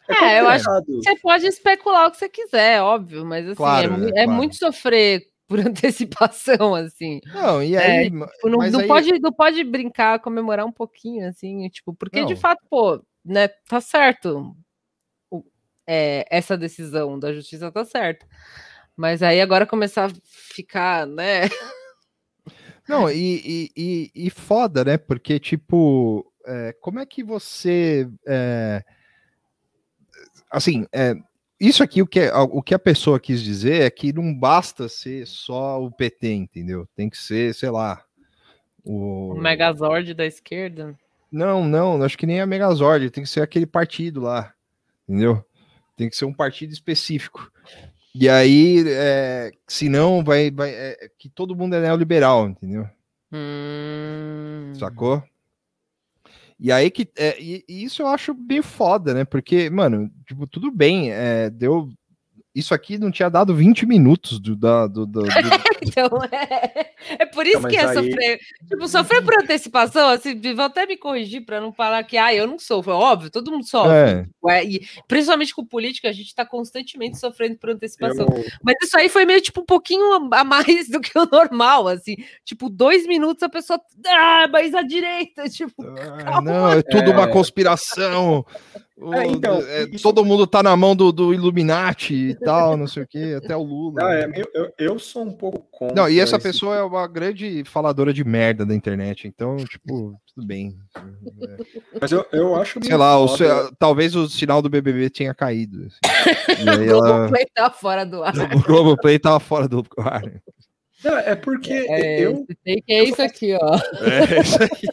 É, eu acho complicado. Você pode especular o que você quiser, óbvio, mas assim, Claro, é, né, mu- é claro. muito sofrer por antecipação, assim. Não, e É, aí. Tipo, não, mas não aí- pode, não pode brincar, comemorar um pouquinho, assim, tipo, porque de Não. fato, pô, né, tá certo. O- é, essa decisão da justiça tá certa. Mas aí agora começar a ficar, né? Não, e, e, e, e foda, né? Porque, tipo, é, como é que você. é, assim, é, isso aqui, o que, é- o que a pessoa quis dizer é que não basta ser só o PT, entendeu? Tem que ser, sei lá, o... O Megazord da esquerda. Não, não, acho que nem a Megazord, tem que ser aquele partido lá, entendeu? Tem que ser um partido específico. E aí, é, senão vai, vai é, que todo mundo é neoliberal, entendeu? Hum, Sacou? E aí que é, e, e isso eu acho bem foda, né? Porque, mano, tipo, tudo bem, é, deu isso aqui não tinha dado 20 minutos do, da, do, do- do- Então, é, é por isso Não, que mas é aí- sofrer. Tipo, sofrer por antecipação, assim, vou até me corrigir para não falar que, ah, eu não sofro. Óbvio, todo mundo sofre. É. tipo, é, e principalmente com política, a gente está constantemente sofrendo por antecipação. Eu- Mas isso aí foi meio, tipo, um pouquinho a mais do que o normal, assim. Tipo, dois minutos a pessoa. Ah, mas a direita, tipo. Ah, não, é tudo uma É. conspiração. O- É, então, é, todo mundo tá na mão do, do Illuminati e tal, não sei o que, até o Lula. Ah, é, eu, eu, eu sou um pouco contra. Não, e essa esse- pessoa é uma grande faladora de merda da internet, então, tipo, tudo bem. Mas eu, eu acho. Sei lá, o, talvez o sinal do BBB tenha caído. assim. E aí O ela, Globoplay tá fora do ar. o Globoplay tava fora do ar. Não, é porque É, eu, é isso aqui, ó. É, isso aí.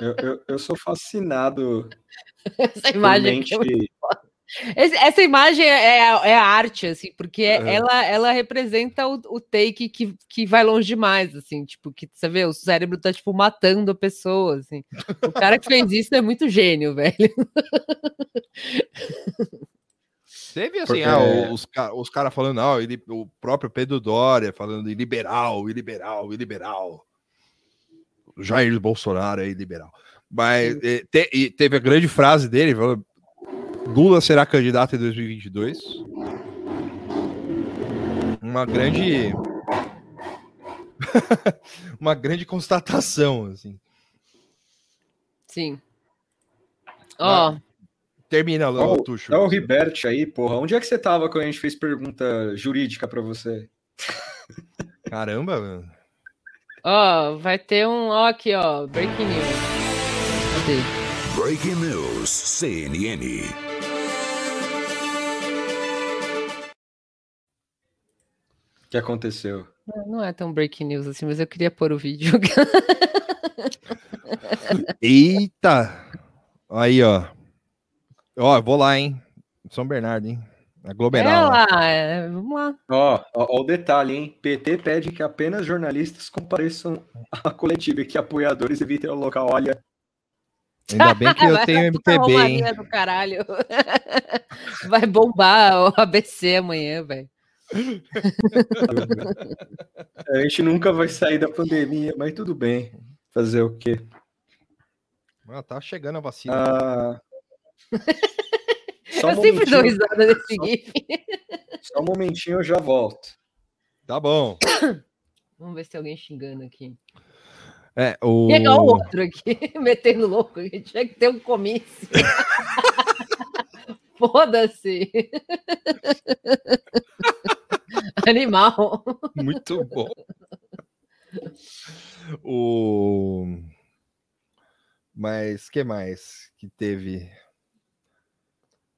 Eu, eu, eu sou fascinado Essa imagem mente. é Esse- essa imagem é, a- é a arte, assim, porque É. ela, ela representa o, o take que, que vai longe demais, assim, tipo, que você vê, o cérebro tá, tipo, matando a pessoa, assim. O cara que fez isso é muito gênio, velho. Teve assim, Porque- ah, o- os, os caras falando, ah, ele, o próprio Pedro Doria falando de liberal, iliberal, iliberal. O Jair Bolsonaro é iliberal. Mas eh, te- e teve a grande frase dele, falou, Lula será candidato em 2022. Uma grande... uma grande constatação, assim. Sim. Ó, Termina, Dá Léo o, Tuxo. dá o Ribert aí, porra. Onde é que você tava quando a gente fez pergunta jurídica pra você? Caramba, mano. Ó, vai ter um, ó, aqui, ó, breaking news. Cadê? Breaking News CNN. O que aconteceu? Não, Não é tão breaking news assim, mas eu queria pôr o vídeo. Eita! Aí, ó. Ó, vou lá, hein? São Bernardo, hein? É Aglomeral. lá. é, vamos lá. Ó, ó, ó o detalhe, hein? PT pede que apenas jornalistas compareçam à coletiva e que apoiadores evitem o local. Olha, Ainda bem que eu tenho MPB, hein? romaria do caralho. Vai bombar o ABC amanhã, velho. a gente nunca vai sair da pandemia, mas tudo bem. Fazer o quê? Ah, tá chegando a vacina. Ah, só um eu sempre dou risada desse gif. Só um momentinho eu já volto. Tá bom. Vamos ver se tem alguém xingando aqui. É, o... Pegar o outro aqui, metendo louco. A gente tinha que ter um comício. Foda-se. Animal. Muito bom. O... Mas que mais que teve?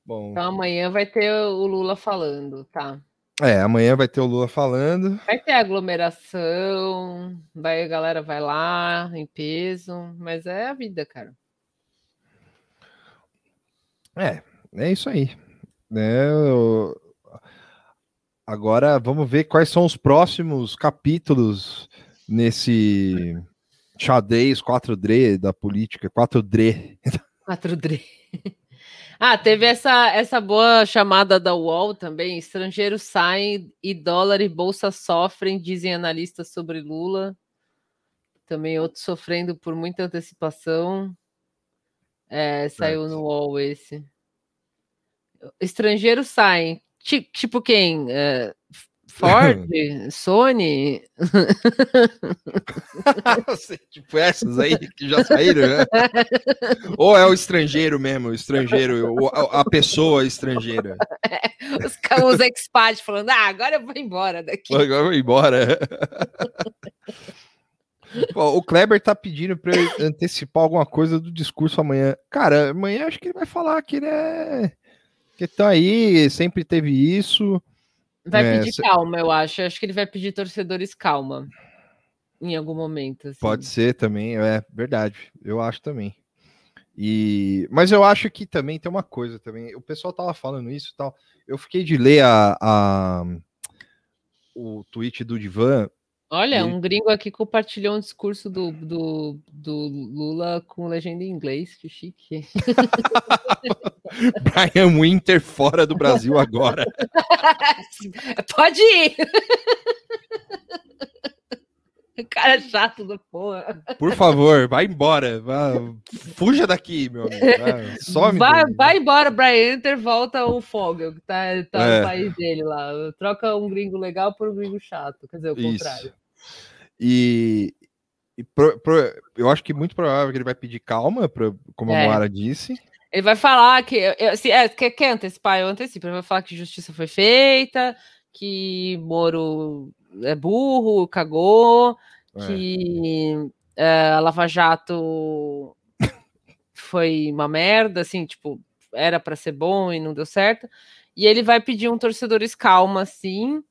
Bom, Então amanhã vai ter o Lula falando, tá? é, amanhã vai ter o Lula falando. Vai ter aglomeração, vai, a galera vai lá em peso, mas é a vida, cara. É, é isso aí. né? eu- Agora vamos ver quais são os próximos capítulos nesse xadrez 4D da política, 4D. 4D. Ah, teve essa, essa boa chamada da UOL também. Estrangeiros saem e dólar e bolsa sofrem, dizem analistas sobre Lula. Também outros sofrendo por muita antecipação. É, saiu no UOL esse. Estrangeiros saem. Ti- tipo quem? É, Ford? Sony? tipo essas aí que já saíram, né? Ou é o estrangeiro mesmo, o estrangeiro, a, pessoa estrangeira. Os, ca- os expats falando, ah, agora eu vou embora daqui. Agora eu vou embora. Pô, o Kleber tá pedindo pra eu antecipar alguma coisa do discurso amanhã. Cara, amanhã acho que ele vai falar que ele é. Que tá aí, sempre teve isso. Vai É, pedir cê- calma, eu acho. Acho que ele vai pedir torcedores calma. Em algum momento. assim. Pode ser também, é verdade. Eu acho também. E mas eu acho que também tem uma coisa também. O pessoal tava falando isso e tal. Eu fiquei de ler a, a- o tweet do Divan. Olha, Ele- um gringo aqui compartilhou um discurso do, do, do Lula com legenda em inglês. Que chique. Brian Winter fora do Brasil agora. Pode ir! Cara chato da porra. Por favor, vai embora. vá- fuja daqui, meu amigo. Vai, some. vai, vai embora, Brian Enter, volta o Fogel, que tá, tá É. no país dele lá. Troca um gringo legal por um gringo chato. Quer dizer, o Isso. contrário. E, e pro- pro- eu acho que muito provável que ele vai pedir calma, pra, como É. a Moara disse. Ele vai falar que. eu- assim, é, quer, quer antecipar? Eu antecipo. Ele vai falar que justiça foi feita, que Moro é burro, cagou, É. que é, a Lava Jato foi uma merda, assim, tipo, era para ser bom e não deu certo. E ele vai pedir um torcedores calma, assim.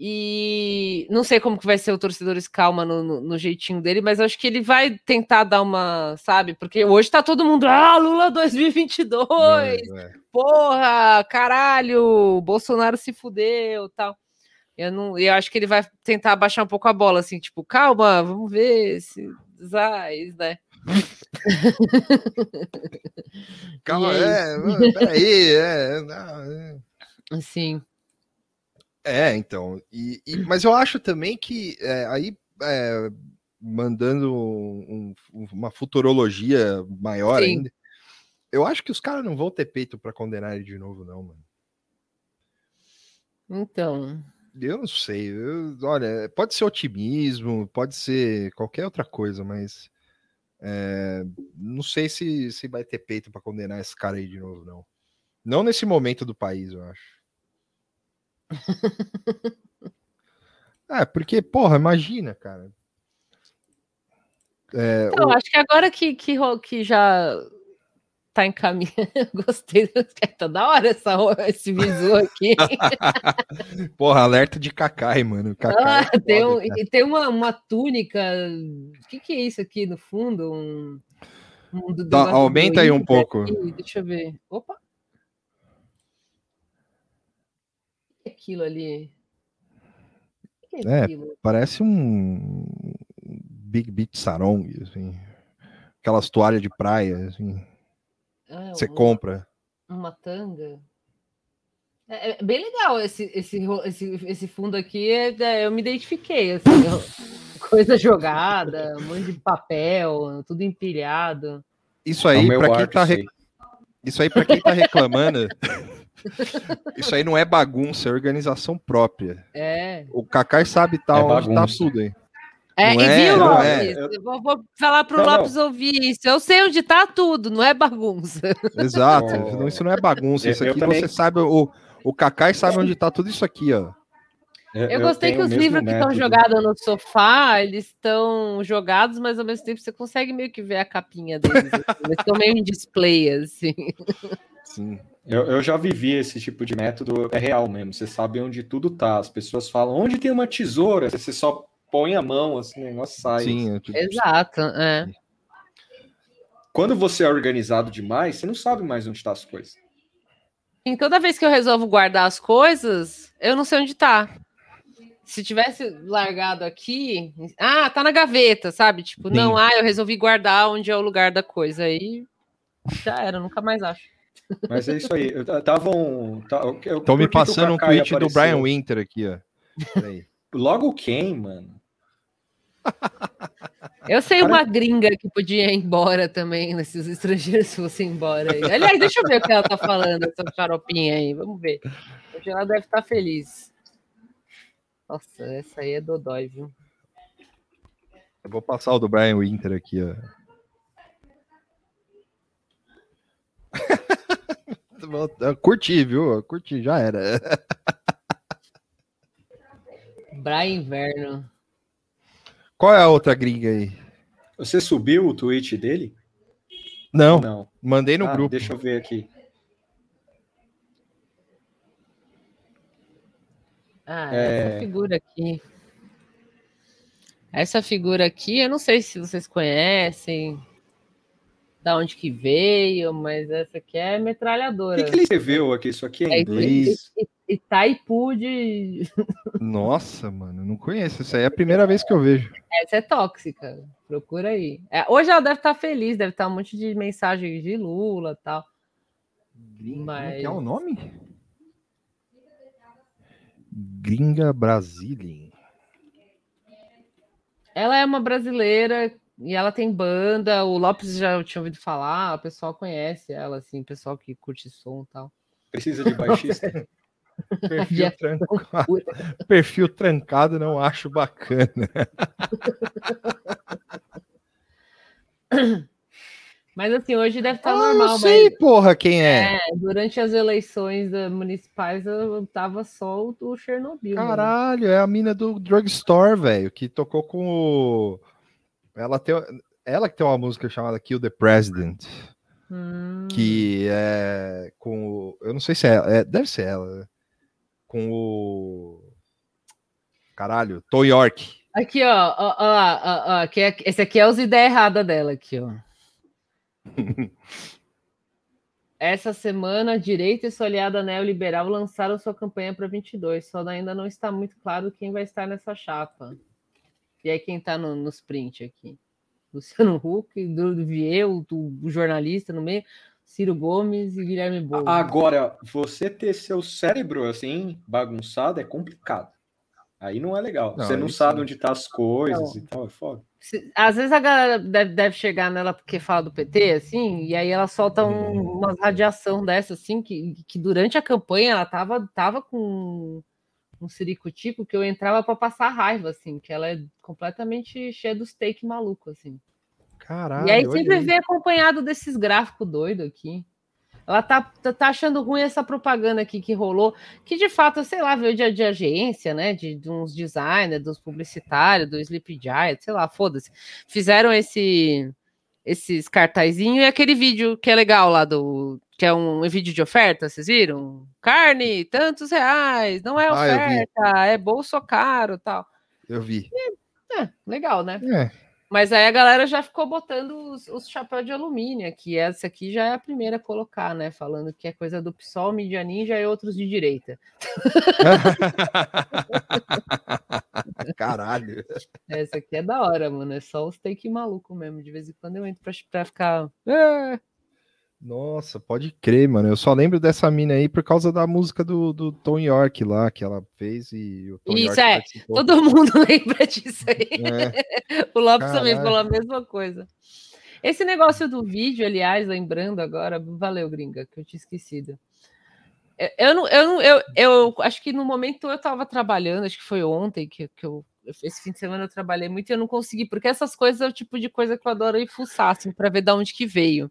E não sei como que vai ser o torcedores calma no, no- no jeitinho dele, mas acho que ele vai tentar dar uma, sabe? Porque hoje tá todo mundo, ah, Lula 2022, É, é. porra, caralho, Bolsonaro se fudeu, tal. Eu não, eu acho que ele vai tentar abaixar um pouco a bola, assim, tipo, calma, vamos ver se Zais, né? Calma, é, mano, peraí, é, não, é. Assim, É, então. E, e- mas eu acho também que é, aí é, mandando um- um- uma futurologia maior Sim. ainda, eu acho que os caras não vão ter peito pra condenar ele de novo, não, mano. então, Eu não sei. eu- olha, pode ser otimismo, pode ser qualquer outra coisa, mas é, não sei se, se vai ter peito pra condenar esse cara aí de novo, não. Não nesse momento do país, eu acho. É, porque, porra, imagina, cara. É, Então, o- acho que agora que, que, que já tá encaminhando, gostei, tá da hora essa, esse visu aqui. porra, alerta de Kakai, mano. Kakai Ah, é tem, um- e tem uma, uma túnica. O que, que é isso aqui no fundo? Um, um do- do aumenta aí um pouco. aqui, Deixa eu ver. Opa! O que é aquilo ali? Que é É, aquilo? parece um Big Beat Sarong, assim. Aquelas toalhas de praia, assim. Ah, Você uma- compra. Uma tanga. É, é bem legal esse, esse, esse, esse fundo aqui. é- é, eu me identifiquei. Assim, eu- coisa jogada, um monte de papel, tudo empilhado. Isso É aí, meu pra quem tá isso re- Isso aí, pra quem tá reclamando. Isso aí não é bagunça, é organização própria. É. O Kakai sabe tá É onde tá bagunça. tudo aí. É, Não e é, viu, não Lopes? é. Eu vou, vou falar pro Não, não. Lopes ouvir isso. Eu sei onde tá tudo, não é bagunça. Exato. Oh. Isso não é bagunça. Isso Eu- eu aqui você sabe. O, o Kakai sabe onde tá tudo isso aqui, ó. Eu, gostei que os o livros que estão jogados no sofá, eles estão jogados, mas ao mesmo tempo você consegue meio que ver a capinha deles. assim. Eles estão meio em display, assim. Sim. Eu, eu já vivi esse tipo de método, é real mesmo. Você sabe onde tudo tá. As pessoas falam, onde tem uma tesoura? Você só põe a mão, assim, o negócio sai. Sim, é tipo- Exato, é. Quando você é organizado demais, você não sabe mais onde estão as coisas. E toda vez que eu resolvo guardar as coisas, eu não sei onde tá. Se tivesse largado aqui, ah, tá na gaveta, sabe? Tipo, não, Sim. ah, eu resolvi guardar onde é o lugar da coisa. Aí já era, nunca mais acho. Mas é isso aí. Estavam. Estão me passando um tweet do Brian Winter aqui, ó. Logo quem, mano? Eu sei uma gringa que podia ir embora também, né, se os estrangeiros fossem embora. Aí. Aliás, deixa eu ver o que ela tá falando, essa xaropinha aí. Vamos ver. Hoje ela deve estar feliz. Nossa, essa aí é dodói, viu? Eu vou passar o do Brian Winter aqui, ó. Curti, viu? Curti, já era. Brian Inverno. Qual é a outra gringa aí? Você subiu o tweet dele? Não, Não. mandei no Ah, grupo. Deixa eu ver aqui. Ah, É. essa figura aqui. Essa figura aqui, eu não sei se vocês conhecem, da onde que veio, mas essa aqui é O metralhadora. que, que ele escreveu aqui? Isso aqui é É em inglês? Ita- Itaipu de. Nossa, mano, não conheço. Isso aí é a primeira vez que eu vejo. Essa é tóxica. Procura aí. É, hoje ela deve estar feliz, deve estar um monte de mensagem de Lula e tal. Como Mas que é o nome? Gringa Brasília. ela é uma brasileira e ela tem banda. O Lopes já tinha ouvido falar, o pessoal conhece ela, assim, o pessoal que curte som e tal. Precisa de baixista? Perfil, trancado, perfil trancado não acho bacana. Mas assim, hoje deve estar Ah, normal. eu sei, mas, porra, quem é. é, durante as eleições eh, municipais eu tava só o, Chernobyl. Caralho, é a mina do Drugstore, velho, que tocou com o. Ela tem, ela que tem uma música chamada Kill the President, Hum, que é com o. Eu não sei se é, ela, é deve ser ela. né? Com o. Caralho, Tom York. Aqui, ó, ó, ó, ó, ó, aqui é- esse aqui é os ideias erradas dela aqui, ó. Essa semana, a direita e sua aliada neoliberal lançaram sua campanha para 22, só ainda não está muito claro quem vai estar nessa chapa. E aí quem está no, nos print aqui? Luciano Huck, Bruno Vieu, o, o jornalista no meio, Ciro Gomes e Guilherme Boulos. Agora, você ter seu cérebro assim, bagunçado, é complicado. Aí não é legal. Não, você não sabe sim. onde tá as coisas Não. e tal, é foda. Às vezes a galera deve, deve chegar nela porque fala do PT, assim, e aí ela solta um, uma radiação dessa, assim, que, que durante a campanha ela tava, tava com um ciricutico que eu entrava para passar raiva, assim, que ela é completamente cheia dos take maluco, assim. Caralho. e aí sempre vem acompanhado desses gráficos doidos aqui. Ela tá, tá, tá achando ruim essa propaganda aqui que rolou, que de fato, sei lá, veio de, de agência, né? De, de uns designers, dos publicitários, do Sleep Giant, sei lá, foda-se. Fizeram esse esses cartazinhos e aquele vídeo que é legal lá do. que é um, vídeo de oferta, vocês viram? Carne, tantos reais, não é Ah, oferta, é bolso caro tal. Eu vi. É, legal, né? É. Mas aí a galera já ficou botando os, os chapéus de alumínio aqui. Essa aqui já é a primeira a colocar, né? Falando que é coisa do PSOL, mídia ninja e outros de direita. Caralho. Essa aqui é da hora, mano. É só os take maluco mesmo. De vez em quando eu entro pra, pra ficar. "É". Nossa, pode crer, mano. Eu só lembro dessa mina aí por causa da música do, do Tom York lá, que ela fez e o Tom Isso York é, participou. todo mundo lembra disso aí. É. o Lopes também Caralho. falou a mesma coisa. Esse negócio do vídeo, aliás, lembrando agora, valeu, gringa, que eu tinha esquecido. Eu, eu, não, eu, não- eu, eu acho que no momento eu estava trabalhando, acho que foi ontem que, que eu. Esse fim de semana eu trabalhei muito e eu não consegui, porque essas coisas é o tipo de coisa que eu adoro ir fuçar, assim, para ver de onde que veio.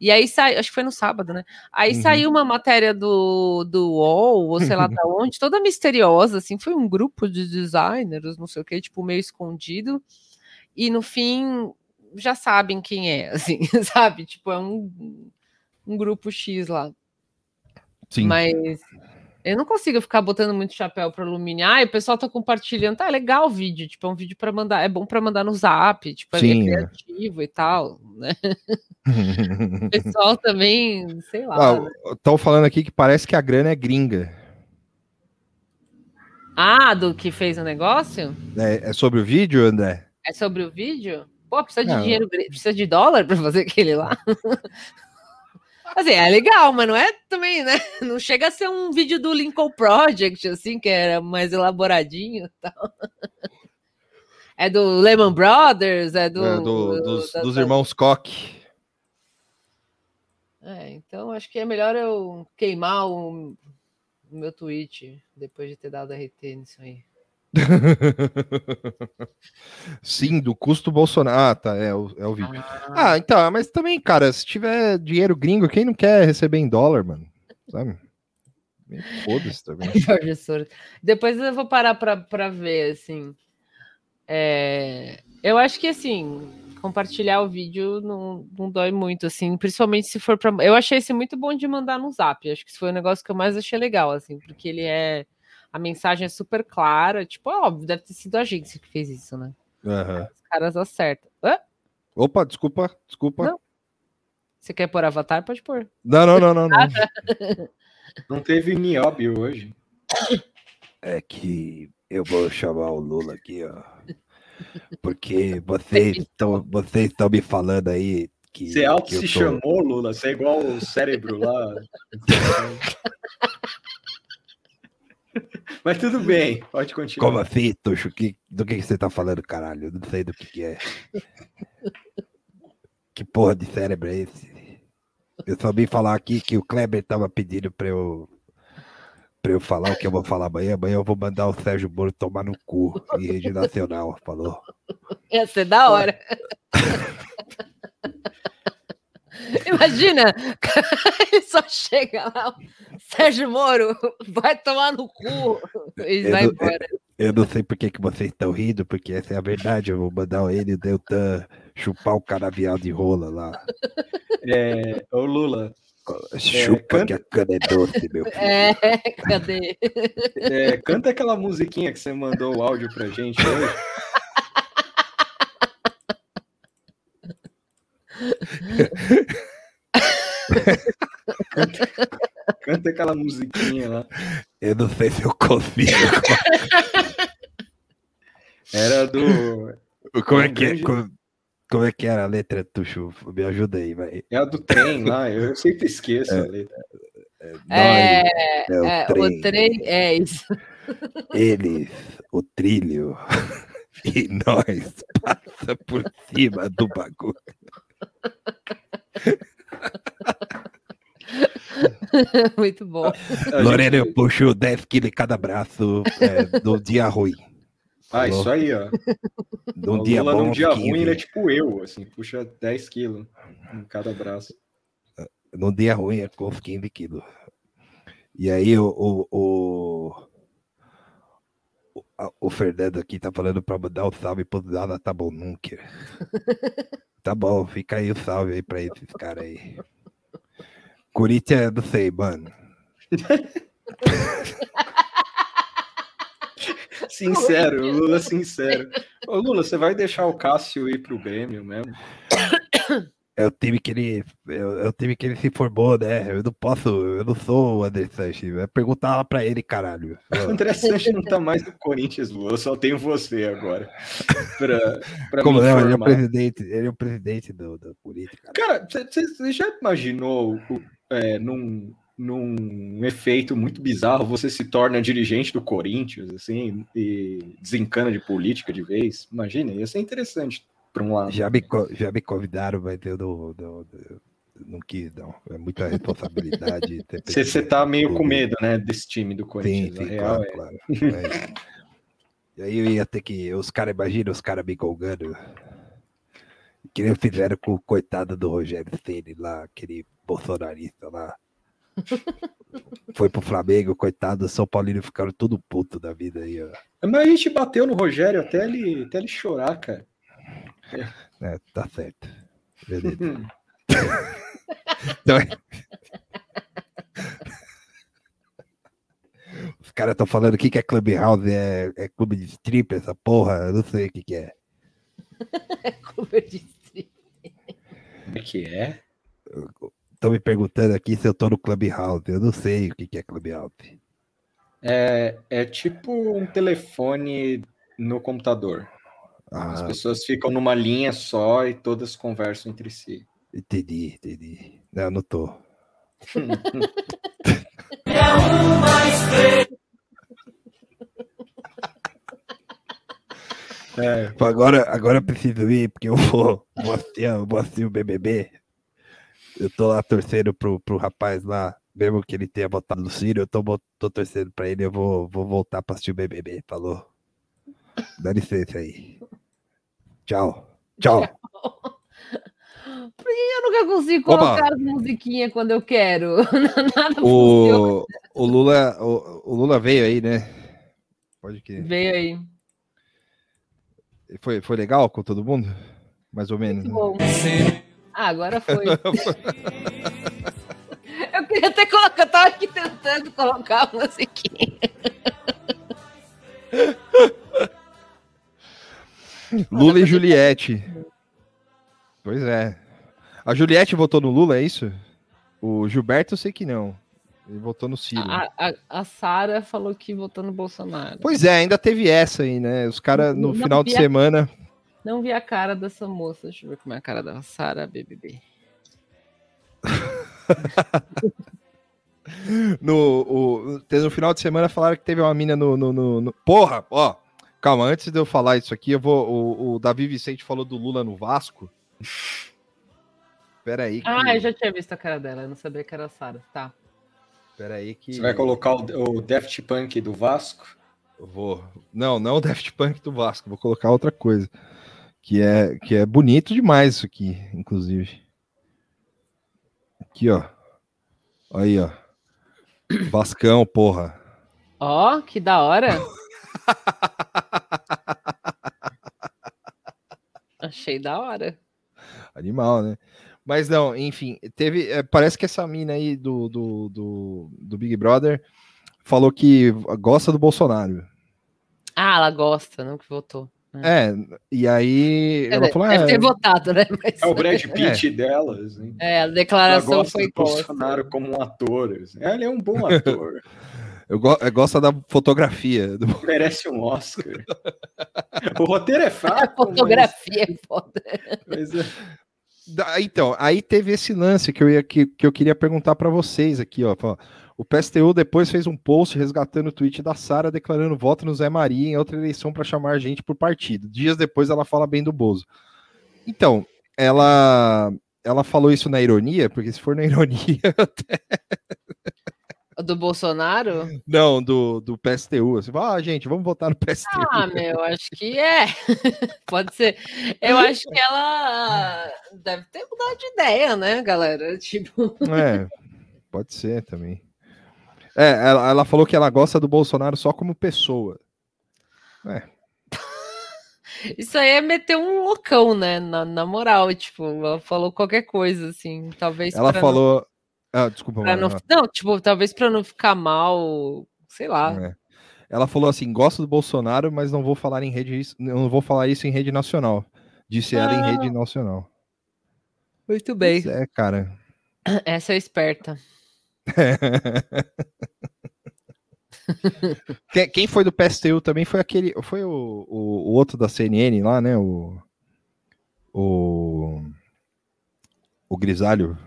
E aí saiu, acho que foi no sábado, né? Aí Uhum. saiu uma matéria do, do UOL, ou sei lá da onde, toda misteriosa, assim, foi um grupo de designers, não sei o que, tipo, meio escondido. E no fim, já sabem quem é, assim, sabe? Tipo, é um, um grupo X lá. Sim. Mas eu não consigo ficar botando muito chapéu para alumínio. Ah, o pessoal tá compartilhando. Tá, é legal o vídeo. Tipo, é um vídeo para mandar. É bom para mandar no zap. Tipo, é- Sim, é é. criativo e tal, né? o pessoal também, sei lá. né? Estão falando aqui que parece que a grana é gringa. Ah, do que fez o negócio? É, é sobre o vídeo, André? É sobre o vídeo? Pô, precisa de Não. dinheiro, precisa de dólar para fazer aquele lá. Assim, é legal, mas não é também, né? Não chega a ser um vídeo do Lincoln Project, assim, que era mais elaboradinho e tal. É do Lehman Brothers, é do. É, do- dos, da- dos da- irmãos Koch. É, então acho que é melhor eu queimar o, o meu tweet depois de ter dado RT nisso aí. Sim, do custo Bolsonaro. Ah, tá, é o, é o vídeo. Ah, então, mas também, cara, se tiver dinheiro gringo, quem não quer receber em dólar, mano? Sabe? Foda-se também. Jorge Soros. Depois eu vou parar pra, pra ver, assim. É, eu acho que assim, compartilhar o vídeo não, não dói muito, assim, principalmente se for para. Eu achei esse muito bom de mandar no zap. Acho que esse foi o negócio que eu mais achei legal, assim, porque ele é. A mensagem é super clara. Tipo, óbvio, deve ter sido a agência que fez isso, né? Aham. Os caras acertam. Hã? Opa, desculpa, desculpa. Não. Você quer pôr avatar? Pode pôr. Não, não, não, não. não. Ah, tá. Não teve nióbio hoje. É que eu vou chamar o Lula aqui, ó. Porque vocês estão vocês me falando aí que. Você auto que se tô- chamou, Lula. Você é igual o cérebro lá. Mas tudo bem, pode continuar. Como assim, Tuxo? Que, do que, que você tá falando, caralho? Eu não sei do que, que é. que porra de cérebro é esse? Eu só vim falar aqui que o Kleber tava pedindo pra eu. Pra eu falar o que eu vou falar amanhã. Amanhã eu vou mandar o Sérgio Moro tomar no cu em rede nacional. Falou. Ia ser da hora. Imagina, ele só chega lá, Sérgio Moro, vai tomar no cu e Eu vai não- embora. Eu não sei por que, que vocês estão rindo, porque essa é a verdade. Eu vou mandar ele e o Deltan chupar o canavial de rola lá. É, ô Lula, Chupa que a cana é doce, meu filho. É, cadê? é, canta aquela musiquinha que você mandou o áudio pra gente hoje. Canta, canta aquela musiquinha lá. Eu não sei se eu consigo. Era do. Como é que é? Como, como é que era a letra, Tuxo? Me ajuda aí, vai. É a do trem lá, eu sempre esqueço a letra. É, Nós, é o é, trem. o trem é isso. Eles, o trilho, e nós passa por cima do bagulho. Muito bom. Lorena, eu puxo 10 quilos em cada braço é, num dia ruim. Ah, Falou? isso aí, ó. Num o dia Lula bom, num dia 15. ruim, ele é tipo eu, assim, puxa 10 quilos em cada braço. Num dia ruim é com uns 15 quilos. E aí o, o, o, o, Fernando aqui tá falando pra mandar um salve pro Zala tá bom nunca. Tá bom, fica aí o salve aí pra esses caras aí. Corinthians, não sei, mano. Sincero, Lula sincero. Ô, Lula, você vai deixar o Cássio ir pro Grêmio mesmo? É o time que ele. É o é o time que ele se formou, né? Eu não posso, eu não sou o André Sanches. Vai perguntar lá pra ele, caralho. O André Sanches não tá mais no Corinthians, Lula. Eu só tenho você agora. Pra, pra Como não? Ele é o presidente, ele é o presidente do, do Corinthians, cara. Cara, você já imaginou é, num, num efeito muito bizarro você se torna dirigente do Corinthians, assim, e desencana de política de vez? Imagina, ia ser interessante por um lado. Já me, já me convidaram, mas eu não, não, não, não quis, não. É muita responsabilidade. Você você tá meio com medo, né, desse time do Sim, Corinthians. sim, real, claro, é. claro. É. E aí eu ia ter que. Os caras, imagina os caras me colgando. Que nem fizeram com o coitado do Rogério Ceni lá, aquele bolsonarista lá. Foi pro Flamengo, coitado, o São Paulino ficaram tudo puto da vida aí, ó. Mas a gente bateu no Rogério até ele, até ele chorar, cara. É, tá certo. Beleza. Então, é- Os caras estão falando o que, que é Clubhouse, é, é clube de strip, essa porra, eu não sei o que, que é. Cover de stream. Como é que é? Estão me perguntando aqui se eu tô no Clubhouse, eu não sei o que, que é Clubhouse. É, é tipo um telefone no computador. As Ah, pessoas ficam numa linha só e todas conversam entre si. entendi, entendi. Não, não tô. É, Agora, agora eu preciso ir, porque eu vou, vou, assistir, eu vou assistir o BBB. Eu tô lá torcendo pro, pro rapaz lá, mesmo que ele tenha votado no Ciro, eu tô, tô torcendo pra ele, eu vou, vou voltar pra assistir o BBB, falou? Dá licença aí. Tchau. Tchau. Por que eu nunca consigo Opa. colocar as musiquinhas quando eu quero? Nada. O, o, Lula, o, o Lula veio aí, né? Pode que. Veio aí. Foi, foi legal com todo mundo? Mais ou menos. Né? Ah, agora foi. Eu queria até colocar, eu tava aqui tentando colocar a musiquinha. Lula e Juliette. Pois é. A Juliette votou no Lula, é isso? O Gilberto eu sei que não. Ele votou no Ciro. A, a, a Sara falou que votou no Bolsonaro. Pois é, ainda teve essa aí, né? Os caras no Não final de a- semana. Não vi a cara dessa moça. Deixa eu ver como é a cara da Sara BBB. No, o, no final de semana falaram que teve uma mina no, no, no- no- Porra, ó. Calma, antes de eu falar isso aqui, eu vou. O, o Davi Vicente falou do Lula no Vasco. Pera aí. Que, Ah, eu já tinha visto a cara dela. Eu não sabia que era a Sara. Tá. Pera aí que. Você vai colocar o, o Daft Punk do Vasco? Eu vou. Não, não o Daft Punk do Vasco, vou colocar outra coisa. Que é, que é bonito demais isso aqui, inclusive. Aqui, ó. Aí, ó. Vascão, porra. Ó, que da hora. Achei da hora. Animal, né? Mas não, enfim, teve. é, parece que essa mina aí do, do, do, do Big Brother falou que gosta do Bolsonaro. Ah, ela gosta, não que votou. É, e aí Quer ela dizer, falou. deve "É, ter votado, né? Mas- É o Brad Pitt delas. hein? É, a Ela declaração gosta foi do gosta. Bolsonaro como um ator. assim. Ele é um bom ator. eu go eu gosto da fotografia. do- merece um Oscar. o roteiro é A fraco. fotografia é foda. Mas, mas é- Da- Então, aí teve esse lance que eu, ia, que, que eu queria perguntar para vocês aqui, ó. Ó, O PSTU depois fez um post resgatando o tweet da Sara declarando voto no Zé Maria em outra eleição para chamar gente por partido. Dias depois ela fala bem do Bozo. Então, ela ela falou isso na ironia, porque se for na ironia, Do Bolsonaro? não, do, do PSTU. Fala, ah, gente, vamos votar no PSTU. Ah, meu, acho que é. Pode ser. Eu acho que ela deve ter mudado de ideia, né, galera? Tipo, É, pode ser também. É, ela, ela falou que ela gosta do Bolsonaro só como pessoa. É, isso aí é meter um loucão, né? Na, na moral, tipo, ela falou qualquer coisa, assim. Talvez ela falou. Ah, desculpa, Não, não, ah. tipo, talvez pra não ficar mal, sei lá. É. Ela falou assim: gosto do Bolsonaro, mas não vou falar em rede, não vou falar isso em rede nacional. Disse ela em Ah. rede nacional. Muito bem. É, cara. Essa é esperta. quem, quem foi do PSTU também foi aquele. Foi o, o, o outro da CNN lá, né? O. O. O Grisalho.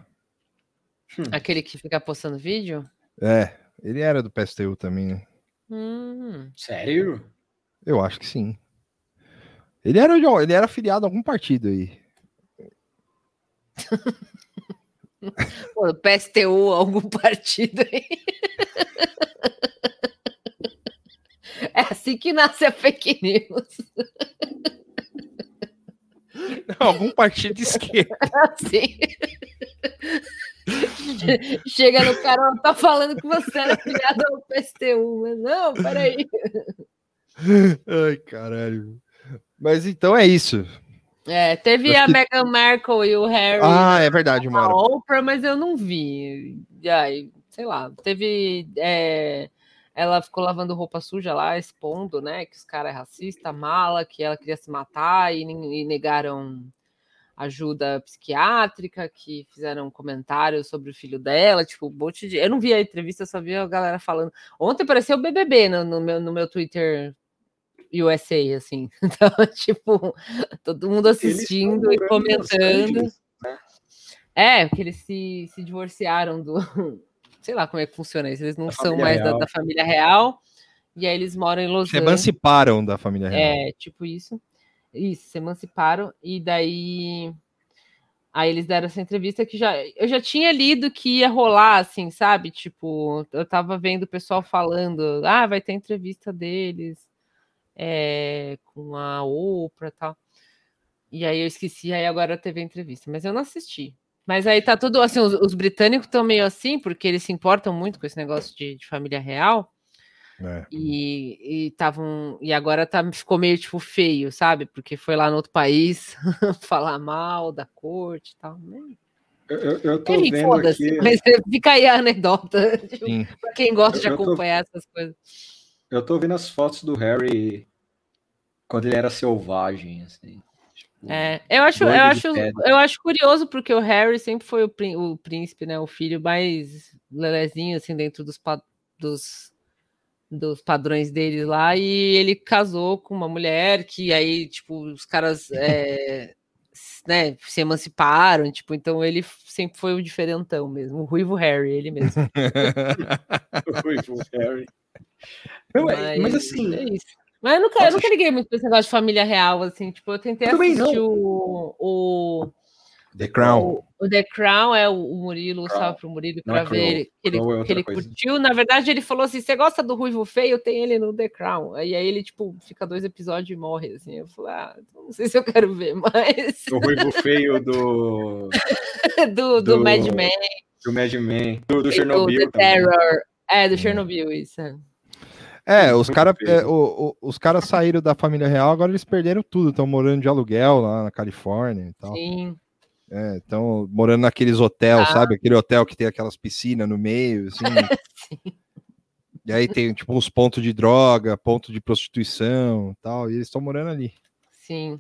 Aquele que fica postando vídeo? É, ele era do PSTU também, né? Hum. Sério? Eu acho que sim. Ele era, de- ele era afiliado a algum partido aí. Pô, PSTU, algum partido aí. É assim que nasce a fake news. Não, algum partido de esquerda. Assim. Chega no cara, ela tá falando que você era filiado ao PSTU, mas não, peraí. Ai, caralho. Mas então é isso. É, teve Acho a que- Meghan Markle e o Harry. Ah, é verdade, a Mora. Oprah, mas eu não vi. E aí, sei lá, teve. é, ela ficou lavando roupa suja lá, expondo, né? Que os caras é racista, mala, que ela queria se matar e, e negaram ajuda psiquiátrica, que fizeram comentários sobre o filho dela, tipo, um monte de. Eu não vi a entrevista, só vi a galera falando. Ontem apareceu o BBB no, no meu, no meu Twitter USA, assim. Então, tipo, todo mundo assistindo e comentando. Né? É, porque eles se, se divorciaram do. Sei lá como é que funciona isso. Eles não Da são mais da, da família real. E aí eles moram em Los Se Angeles. emanciparam da família real. É, tipo isso. Isso, se emanciparam. E daí. Aí eles deram essa entrevista que já. Eu já tinha lido que ia rolar, assim, sabe? Tipo, eu tava vendo o pessoal falando. Ah, vai ter entrevista deles é, com a Oprah e tal. E aí eu esqueci, aí agora teve a entrevista, mas eu não assisti. Mas aí tá tudo assim, os, os britânicos estão meio assim, porque eles se importam muito com esse negócio de, de família real. É. E estavam. E, agora tá, ficou meio tipo feio, sabe? Porque foi lá no outro país falar mal da corte e tal. né? Eu, eu, eu tô Enfim, vendo aqui. mas fica aí a anedota tipo, pra quem gosta de Eu- tô- acompanhar essas coisas. Eu tô vendo as fotos do Harry quando ele era selvagem, assim. Tipo, É, eu acho, eu de acho, eu acho curioso porque o Harry sempre foi o, prín- o príncipe, né? O filho mais lelezinho, assim, dentro dos, dos, dos padrões deles lá. E ele casou com uma mulher que aí, tipo, os caras é, né, se emanciparam, tipo, então ele sempre foi o diferentão mesmo, o ruivo Harry, ele mesmo. o Ruivo Harry. Não, é- mas, assim, é isso. Mas eu nunca, eu nunca liguei muito pra esse negócio de família real, assim, tipo, eu tentei assistir o, o The Crown. o, o The Crown é o, o Murilo, Crown. salve pro Murilo pra é ver ele, que ele, é ele curtiu. Na verdade, ele falou assim: você gosta do Ruivo Feio? Tem ele no The Crown. Aí, aí ele, tipo, fica dois episódios e morre. Assim. Eu falei, ah, não sei se eu quero ver, mas. o Ruivo feio do, do, do, do- Mad Men, do Mad Men, do, do do Chernobyl The também. Terror. É, do Chernobyl, isso. é. É, os caras feio. os caras saíram da família real, agora eles perderam tudo, estão morando de aluguel lá na Califórnia e tal. Sim. É, estão morando naqueles hotéis, Ah. sabe? Aquele hotel que tem aquelas piscinas no meio, assim. E aí tem tipo uns pontos de droga, ponto de prostituição e tal, e eles estão morando ali. Sim.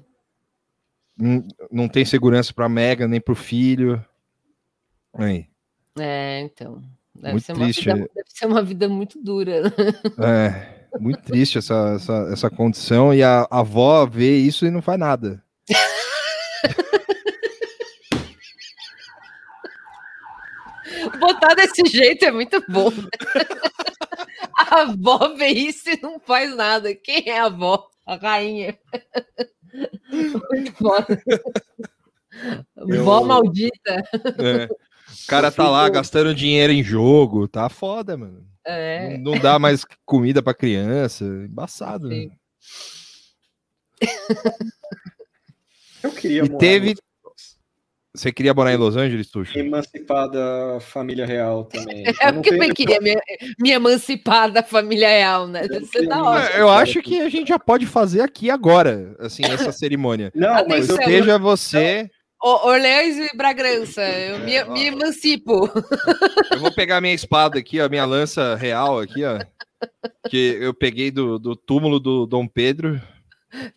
Não, não tem segurança pra Mega nem pro filho. Aí, É, então. Deve, Muito ser uma triste. vida, deve ser uma vida muito dura. é muito triste essa, essa, essa condição e a, a avó vê isso e não faz nada. Botar desse jeito é muito bom. né? A avó vê isso e não faz nada. Quem é a avó? A rainha. Muito foda. Vó maldita. É. O cara tá lá gastando dinheiro em jogo, tá foda, mano. É. Não, não dá mais comida pra criança, embaçado. né? Eu queria E teve. Você queria morar em Los Angeles, Tuxo? emancipar da família real também. É Eu não porque eu tenho- queria me, me emancipar da família real, né? Deve ser da hora. É, Eu acho que a gente já pode fazer aqui agora, assim, essa cerimônia. Não, mas eu Atenção. Seja você. Ô, Orleans e Bragança, eu me, me emancipo. Eu vou pegar minha espada aqui, a minha lança real aqui, ó. Que eu peguei do, do túmulo do Dom Pedro.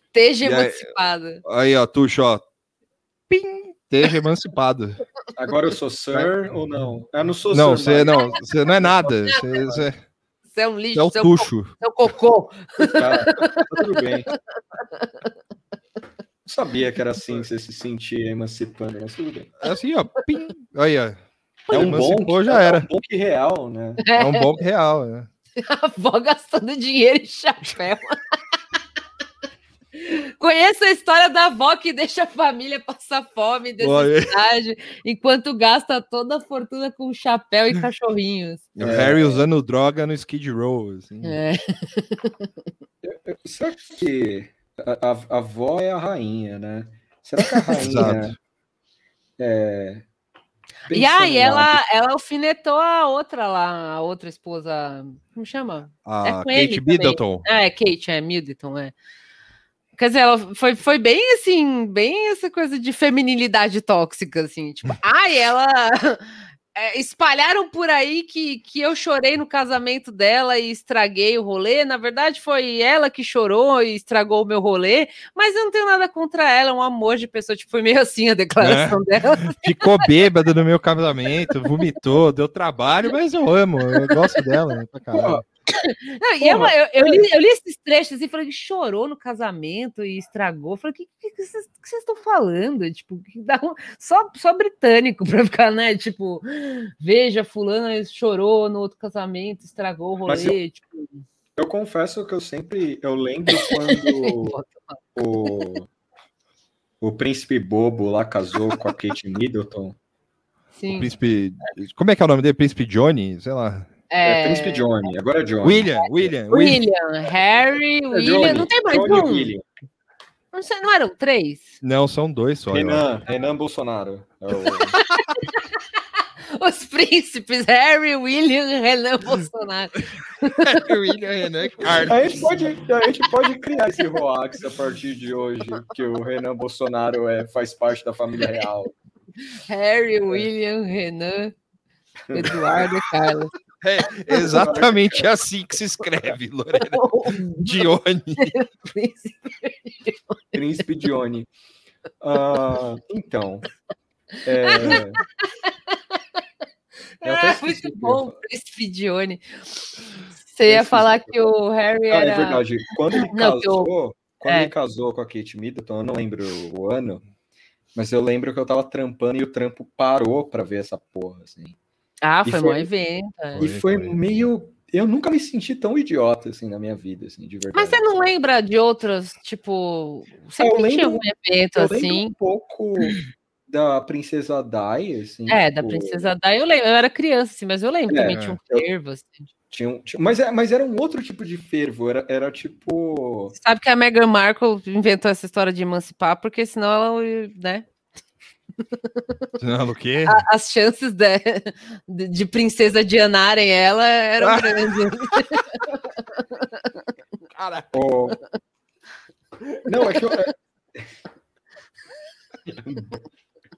Esteja E aí- emancipada. Aí, ó, Tuxo, ó. Pim! Esteja emancipado. Agora eu sou Sir ou não? Eu não sou Não, Sir. você não, você não é nada. Você, você- Você é um lixo, você é o Tuxo. co- seu cocô. Tá, tá tudo bem. Não sabia que era assim que você se sentia emancipando, mas tudo bem. É assim, ó. Pim! Aí, ó. É um bom que, já é era. um bom que real, né? É um bom real, né? A avó gastando dinheiro em chapéu. Conheço a história da avó que deixa a família passar fome, necessidade, enquanto gasta toda a fortuna com chapéu e cachorrinhos. O Harry usando droga no Skid Row, assim. É. Será que a, a, avó é a rainha, né? Será que a rainha Exato. é. E aí, ela, ela alfinetou a outra lá, a outra esposa. Como chama? A É Kate. Middleton. Ah, é Kate, é Middleton, é. Quer dizer, ela foi, foi bem assim, bem essa coisa de feminilidade tóxica, assim, tipo, ai, ela. é, espalharam por aí que, que eu chorei no casamento dela e estraguei o rolê. Na verdade, foi ela que chorou e estragou o meu rolê, mas eu não tenho nada contra ela, é um amor de pessoa. Tipo, foi meio assim a declaração dela. Ficou bêbado no meu casamento, vomitou, deu trabalho, mas eu amo, eu gosto dela né, pra caralho. Não, e ela, eu, eu, li, eu li esses trechos e falei que chorou no casamento e estragou. Eu falei, o que, que, que vocês que vocês estão falando? Tipo, que dá um- só, só britânico pra ficar, né? Tipo, veja, fulana chorou no outro casamento, estragou o rolê. Eu- tipo, Eu confesso que eu sempre. Eu lembro quando o, o príncipe bobo lá casou com a Kate Middleton. sim. O príncipe. Como é que é o nome dele? Príncipe Johnny? Sei lá. É, É, príncipe Johnny, agora é Johnny. William, William, William. William, Harry, É William. Johnny, não tem mais Johnny um? William. Não, sei, não eram três? Não, são dois só. Renan, Renan Bolsonaro. É o- Os príncipes Harry, William, Renan Bolsonaro. William Renan A gente, pode, a gente pode criar esse Roax a partir de hoje, que o Renan Bolsonaro é, faz parte da família real. Harry, William, Renan, Eduardo e Carlos. É exatamente assim que se escreve, Lorena. Dione. Príncipe Dione. Ah, então. É... Eu Ah, muito eu bom, Príncipe Dione. Você ia falar que o Harry Ah, era. é verdade. Quando ele Não, casou, quando é. ele casou com a Kate Middleton, eu não lembro o ano, mas eu lembro que eu tava trampando e o trampo parou pra ver essa porra, assim. Ah, foi, foi- um evento. é. E foi meio. Eu nunca me senti tão idiota assim na minha vida, assim, de verdade. Mas você não lembra de outros, tipo. Sempre eu tinha lembro- algum evento eu lembro assim? um pouco da Princesa Dai, assim. É, da tipo, Princesa Dai, eu lembro. Eu era criança, assim, mas eu lembro É, também tinha um eu- fervo, assim. Tinha um- tinha- mas, é- mas era um outro tipo de fervo, era, era tipo. Sabe que a Meghan Markle inventou essa história de emancipar, porque senão ela, né? Não, o quê? a- as chances de, de, de princesa Dianarem ela eram Ah. grandes. Cara, o- Não, é que eu.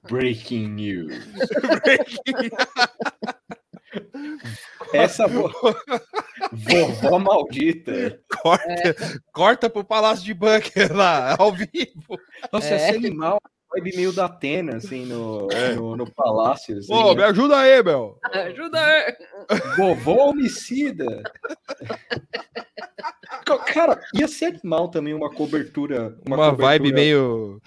Breaking news. Essa vo... vovó maldita. corta, corta pro Palácio de Bunker lá, ao vivo. Nossa, É. esse animal vibe meio da Atena, assim, no, É. no, no palácio. Assim, Ô, me né? ajuda aí, meu. Ajuda aí. Vovó homicida. Cara, ia ser animal também uma cobertura. Uma, Uma, vibe cobertura- meio.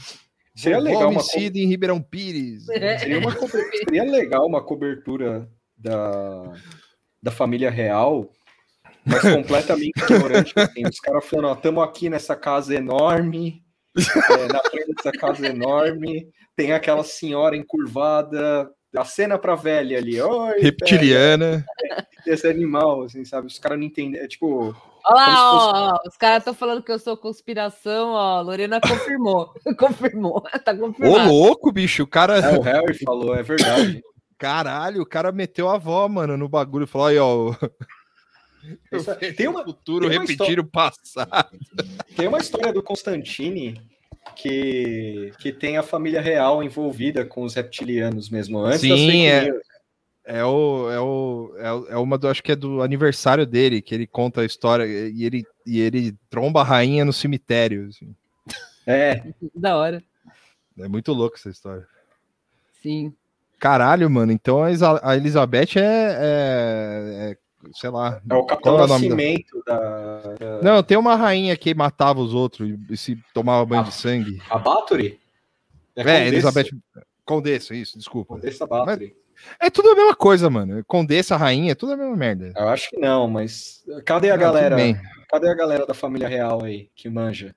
Seria Vovó legal uma, homicida em Ribeirão Pires. seria, uma cober- seria legal uma cobertura da, da família real, mas completamente ignorante. Assim, os caras falando, ó, estamos aqui nessa casa enorme, é, na frente dessa casa enorme, tem aquela senhora encurvada, a cena pra velha ali, oi, Reptiliana. velha, esse animal, assim, sabe? Os caras não entendem, é tipo... Olha lá, fosse- ó, os caras estão falando que eu sou conspiração, ó. Lorena confirmou. confirmou. Tá Ô, confirmado. louco, bicho. O cara. É, o Harry falou, é verdade. Caralho, o cara meteu a avó, mano, no bagulho. Falou aí, ó. Essa- vejo tem uma- o futuro tem uma repetir o passado. Tem uma história do Constantine que, que tem a família real envolvida com os reptilianos mesmo, antes Sim, é. É o, é o, é, o- é uma do, acho que é do aniversário dele, que ele conta a história e ele, e ele tromba a rainha no cemitério. assim. É, Da hora. É muito louco essa história. Sim. Caralho, mano. Então a Elizabeth é, é- é, sei lá. é o Capitão é o Nascimento da, da- Não, tem uma rainha que matava os outros e se tomava banho de sangue. a Bathory? É, Condessa- Elizabeth Condessa, isso, desculpa. Condessa Bathory. É tudo a mesma coisa, mano. Condessa, rainha, é tudo a mesma merda. Eu acho que não, mas cadê a Não, galera? Cadê a galera da família real aí que manja?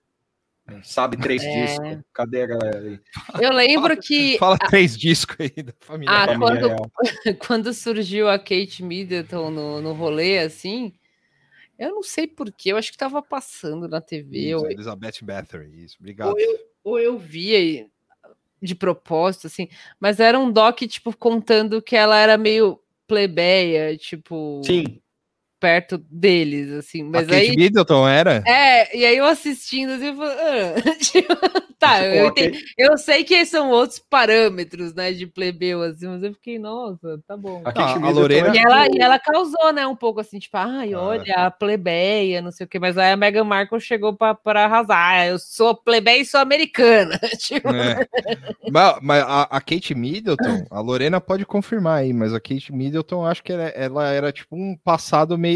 Sabe três É. discos? Cadê a galera aí? Eu lembro que Fala três discos aí da família. Ah, família quando, quando surgiu a Kate Middleton no, no rolê, assim, eu não sei porquê, eu acho que tava passando na TV, Isso, ou, Elizabeth Bathory, isso. Obrigado. ou eu, ou eu via de propósito, assim, mas era um doc, tipo, contando que ela era meio plebeia, tipo, Sim, perto deles, assim, a mas Kate aí... Middleton era? É, e aí eu assistindo assim, eu falo, ah, tipo, tá, Tipo, eu, entendi- eu sei que são outros parâmetros, né, de plebeu, assim, mas eu fiquei, nossa, tá bom. a Ah, Kate a Middleton Lorena- E ela, e ela causou, né, um pouco assim, tipo, ai, Ah. olha, a plebeia, não sei o quê, mas aí a Meghan Markle chegou pra, pra arrasar, ah, eu sou plebeia e sou americana, tipo, É. mas mas a, a Kate Middleton, a Lorena pode confirmar aí, mas a Kate Middleton, acho que ela, ela era tipo um passado meio.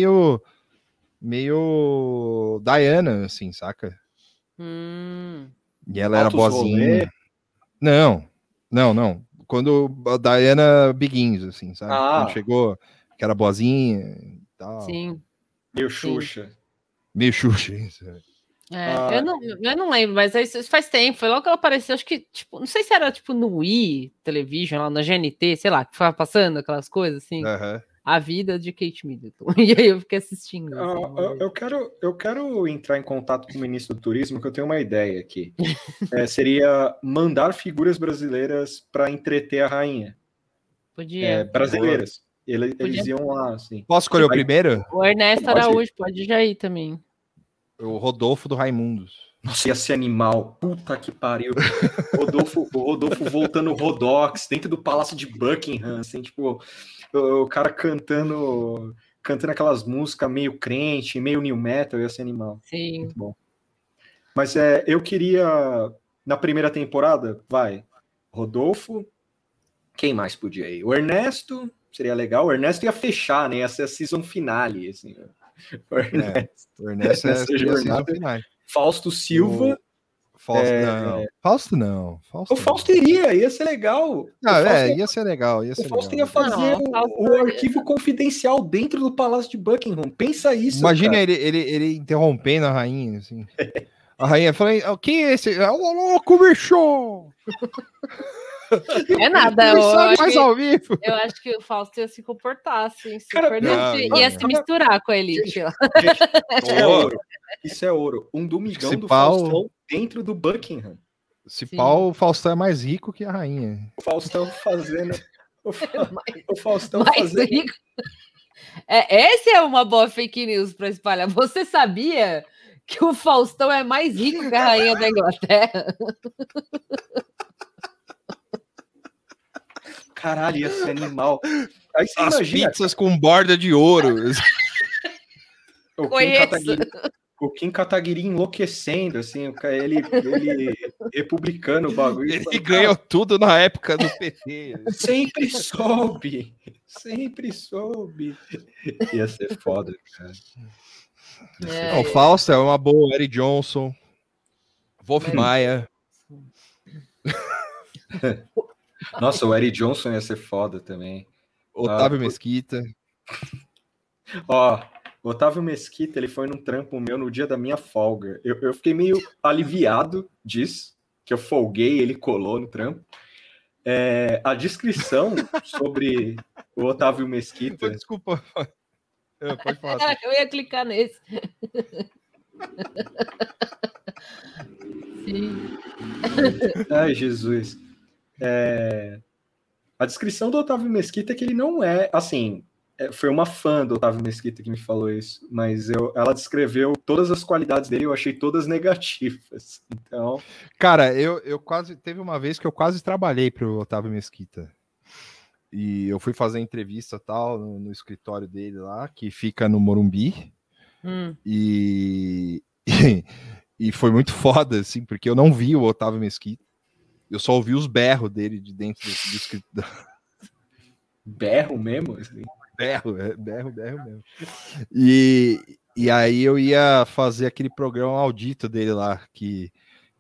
Meio. Diana, assim, saca? hum, E ela era Altos boazinha. rolê. Não, não, não. Quando a Diana Begins, assim, sabe? Ah. Quando chegou, que era boazinha e tal. sim. meio Xuxa. Meio Xuxa, isso. É, Ah. eu, não, eu não lembro, mas isso faz tempo, foi logo que ela apareceu, acho que, tipo, não sei se era, tipo, no Wii Television, lá na GNT, sei lá, que ficava passando aquelas coisas, assim, Aham. A vida de Kate Middleton, e aí eu fiquei assistindo. Assim, eu- eu, quero, eu quero entrar em contato com o ministro do Turismo, que eu tenho uma ideia aqui. É, seria mandar figuras brasileiras para entreter a rainha. Podia. é, brasileiras. Ele- Podia. eles iam lá, assim. Posso escolher o primeiro? O Ernesto Pode. Araújo pode já ir também. O Rodolfo do Raimundos. Nossa, ia ser animal. Puta que pariu. Rodolfo, Rodolfo voltando Rodox dentro do Palácio de Buckingham, assim, tipo, o, o cara cantando cantando aquelas músicas meio crente, meio new metal, ia ser animal. Sim. Muito bom. Mas é, eu queria, na primeira temporada, vai, Rodolfo, quem mais podia ir? O Ernesto, seria legal. O Ernesto ia fechar, né? Ia ser a season finale, assim. O Ernesto. O Ernesto é a season jornada. Fausto Silva. Fausto, É, não. Fausto não. Fausto O Fausto iria, ia ser legal. não. o Ah, Fausto é, ia- ia ser legal. Ia o ser Fausto legal. ia fazer Não, o o- o, arquivo confidencial dentro do Palácio de Buckingham. Pensa isso. Imagina cara. ele, ele, ele interrompendo a rainha, assim. A rainha falando, quem é esse? É o louco, bicho! É nada, eu acho mais que- ao vivo. Eu acho que o Fausto ia se comportar assim, super Cara, dentro, não, ia não. se misturar com a elite. Isso é ouro. Isso é ouro. Um domingão Se do pau- Faustão dentro do Buckingham. Se Sim. pau, o Faustão é mais rico que a rainha. O Faustão fazendo. O, Fa- o Faustão Mais fazendo. rico. É, esse é uma boa fake news para espalhar. Você sabia que o Faustão é mais rico que a rainha da Inglaterra? Caralho, ia ser animal. Aí você As imagina pizzas com borda de ouro. o Kim, Conheço. Kataguiri, o Kim Kataguiri enlouquecendo, assim, o ca- ele, ele republicano o bagulho. Ele falando, ganhou tudo na época do PT. "Cara, Sempre soube. Sempre soube. Ia ser foda, cara. É, Não, o Fausto é uma boa. Eric Johnson. Wolf Maia. Nossa, o Eric Johnson ia ser foda também. Otávio Ah, Mesquita. Ó, o Otávio Mesquita, ele foi num trampo meu no dia da minha folga. Eu, eu fiquei meio aliviado disso, que eu folguei, ele colou no trampo. É, a descrição sobre o Otávio Mesquita. Desculpa. É, Pode falar. Eu ia clicar nesse. Sim. Ai, Jesus. É, a descrição do Otávio Mesquita é que ele não é, assim, é, foi uma fã do Otávio Mesquita que me falou isso, mas eu, ela descreveu todas as qualidades dele, eu achei todas negativas. Então, Cara, eu, eu quase. Teve uma vez que eu quase trabalhei pro Otávio Mesquita. E eu fui fazer entrevista tal no, no escritório dele lá, que fica no Morumbi. Hum. E, e, foi muito foda, assim, porque eu não vi o Otávio Mesquita. Eu só ouvi os berros dele de dentro do, do escritório. berro mesmo? Berro, é, berro, berro mesmo. E, e aí eu ia fazer aquele programa audito dele lá, que,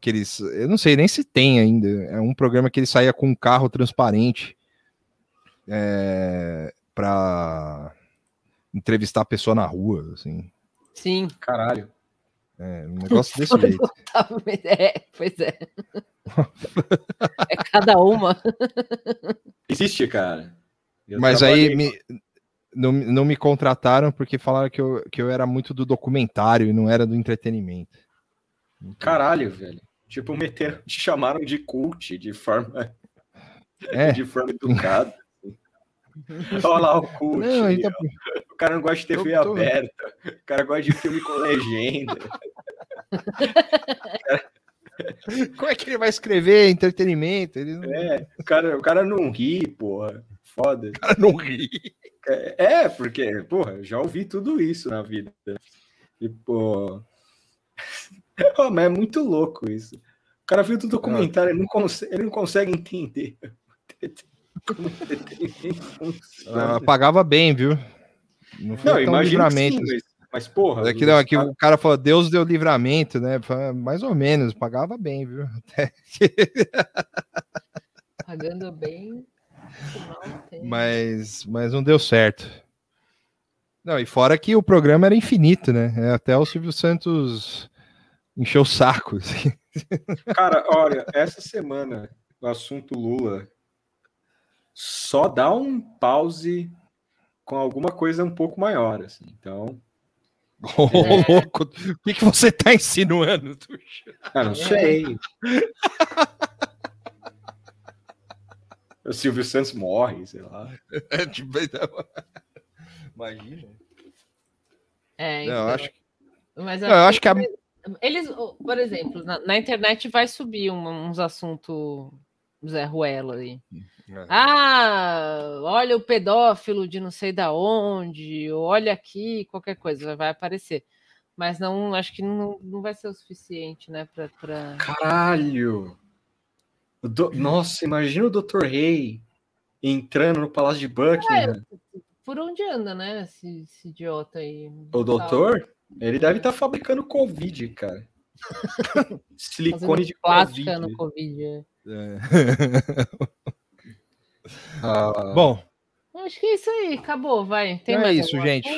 que eles. Eu não sei nem se tem ainda. É um programa que ele saía com um carro transparente é, para entrevistar a pessoa na rua, assim. Sim. Caralho. É, um negócio desse jeito. É, pois é. É cada uma. Existe, cara. Eu Mas trabalhei aí me, não, não me contrataram porque falaram que eu, que eu era muito do documentário e não era do entretenimento. Caralho, velho. Tipo, meteram, te chamaram de cult de forma, É. de forma educada. Olha lá o cult. Não, então- cara não gosta de TV tô- aberta. O cara gosta de filme com legenda. Como é que ele vai escrever entretenimento? Ele não, É, o cara, o cara não ri, porra. Foda. cara não ri. É, é, porque, porra, já ouvi tudo isso na vida. Tipo. Oh, mas é muito louco isso. O cara viu do documentário, ele não consegue, ele não consegue entender como. Ah, pagava bem, viu? Não foi Não, tão que sim, livramento. mas, mas porra. Aqui, os não, aqui caras- o cara falou, Deus deu livramento, né? Mais ou menos, pagava bem, viu? Até Pagando bem. não tem. mas, mas não deu certo. Não, e fora que o programa era infinito, né? É, Até o Silvio Santos encheu o saco. assim. Cara, olha, essa semana, o assunto Lula, só dá um pause com alguma coisa um pouco maior, assim. Então, Ô, louco, o que, que você tá insinuando? Tuxa? ah, não sei. O Silvio Santos morre, sei lá. É, tipo, então- Imagina. É, Não, eu então. acho que- Mas Não, eu acho que a- Eles, por exemplo, na, na internet vai subir um- uns assuntos Zé Ruela aí. É. Ah, olha o pedófilo de não sei da onde, ou olha aqui, qualquer coisa vai aparecer. Mas não, acho que não, não vai ser o suficiente, né, pra... pra... Caralho! O do- Nossa, imagina o Dr. Rei entrando no Palácio de Buckingham. Por onde anda, né, esse, esse idiota aí? O doutor, ele deve estar fabricando Covid, cara. Silicone de plástica Covid. no Covid. é. Ah, Bom, Acho que é isso aí, acabou, vai. Tem Então é mais isso, algum gente.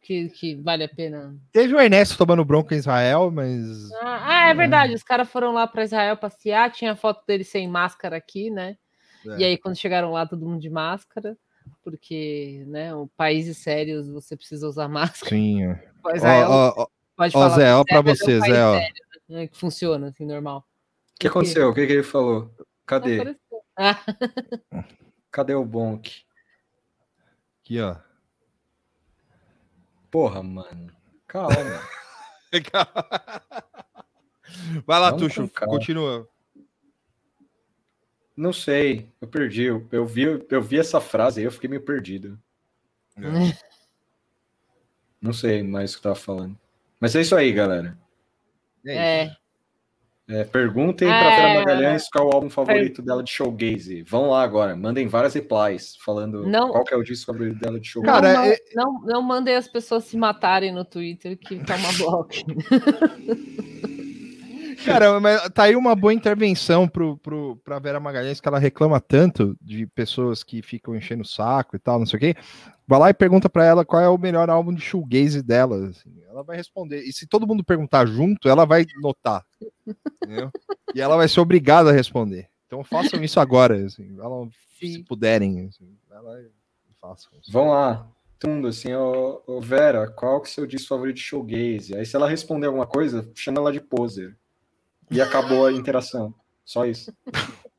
Que, que vale a pena. teve o Ernesto tomando bronca em Israel, mas. Ah, ah, é verdade, os caras foram lá para Israel passear, tinha foto dele sem máscara aqui, né? É. E aí, quando chegaram lá, todo mundo de máscara, porque, né, o países sérios você precisa usar máscara. Sim. é. Israel, Ó, ó, pode ó, falar Zé, ó pra é você, Zé, ó. sério, né, que funciona, assim, normal. O que aconteceu? O que, que ele falou? Cadê? Ah, Cadê o Bonk? Aqui, ó. Porra, mano. Calma. Vai lá, Vamos Tuxo, continua. Não sei, eu perdi. Eu, eu vi, eu vi essa frase aí, eu fiquei meio perdido. Não sei mais o que eu tava falando. Mas é isso aí, galera. é. É, perguntem pra É. Vera Magalhães qual o álbum favorito dela de showgaze. Vão lá agora, mandem várias replies falando Não. qual que é o disco favorito dela de showgaze. Cara, não, é- não, não mandem as pessoas se matarem no Twitter, que toma bloco. Cara, mas tá aí uma boa intervenção pro, pro, pra Vera Magalhães, que ela reclama tanto de pessoas que ficam enchendo o saco e tal, não sei o quê. Vai lá e pergunta pra ela qual é o melhor álbum de shoegaze dela. assim. ela vai responder. E se todo mundo perguntar junto, ela vai notar. entendeu? E ela vai ser obrigada a responder. Então façam isso agora, assim, ela- se puderem. Assim, vai lá e façam isso. Vão lá. Todo mundo assim, ô, ô, Vera, qual que é o seu disco favorito de showgaze? Aí se ela responder alguma coisa, chama ela de poser. E acabou a interação. Só isso.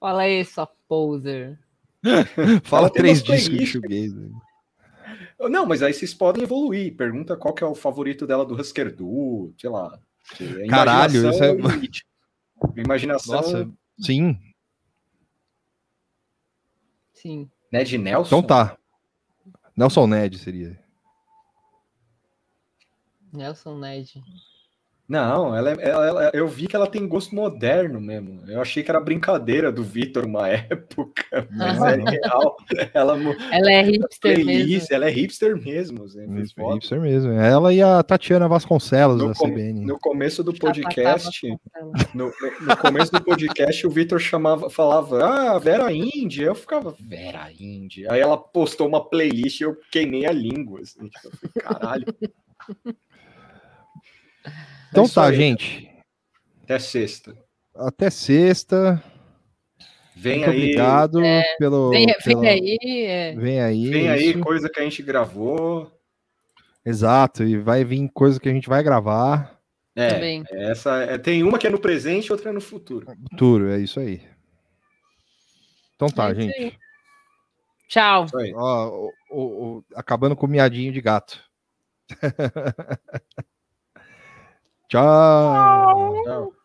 Fala aí, sua poser. Fala Ela três discos de shoegaze. Não, mas aí vocês podem evoluir. Pergunta qual que é o favorito dela do Husker Du, sei lá. Caralho, imaginação isso é- é. Imaginação. Nossa, sim. Sim. Ned Nelson? Então tá. Nelson Ned seria. Nelson Ned. Não, ela, é- ela- ela- eu vi que ela tem gosto moderno mesmo. Eu achei que era brincadeira do Vitor uma época, mas é real. Ela, Ela é hipster playlist, mesmo. ela é hipster mesmo. assim, foto. Hipster mesmo. Ela e a Tatiana Vasconcelos, No, da com- CBN. no começo do podcast, com no, no- começo do podcast, o Vitor chamava, falava, ah, Vera Indy. Eu ficava, Vera Indy. Aí ela postou uma playlist e eu queimei a língua. Assim, tipo, eu falei, caralho. Então É tá, aí. gente. Até sexta. Até sexta. Vem Muito aí. obrigado pelo. Vem, vem aí. é. Vem aí. Vem aí isso. coisa que a gente gravou. Exato. E vai vir coisa que a gente vai gravar. É, Também. essa é- tem uma que é no presente e outra é no futuro. Futuro, é isso aí. Então tá, É gente. aí. Tchau. Ó, o- o- o- acabando com o miadinho de gato. Tchau. Tchau.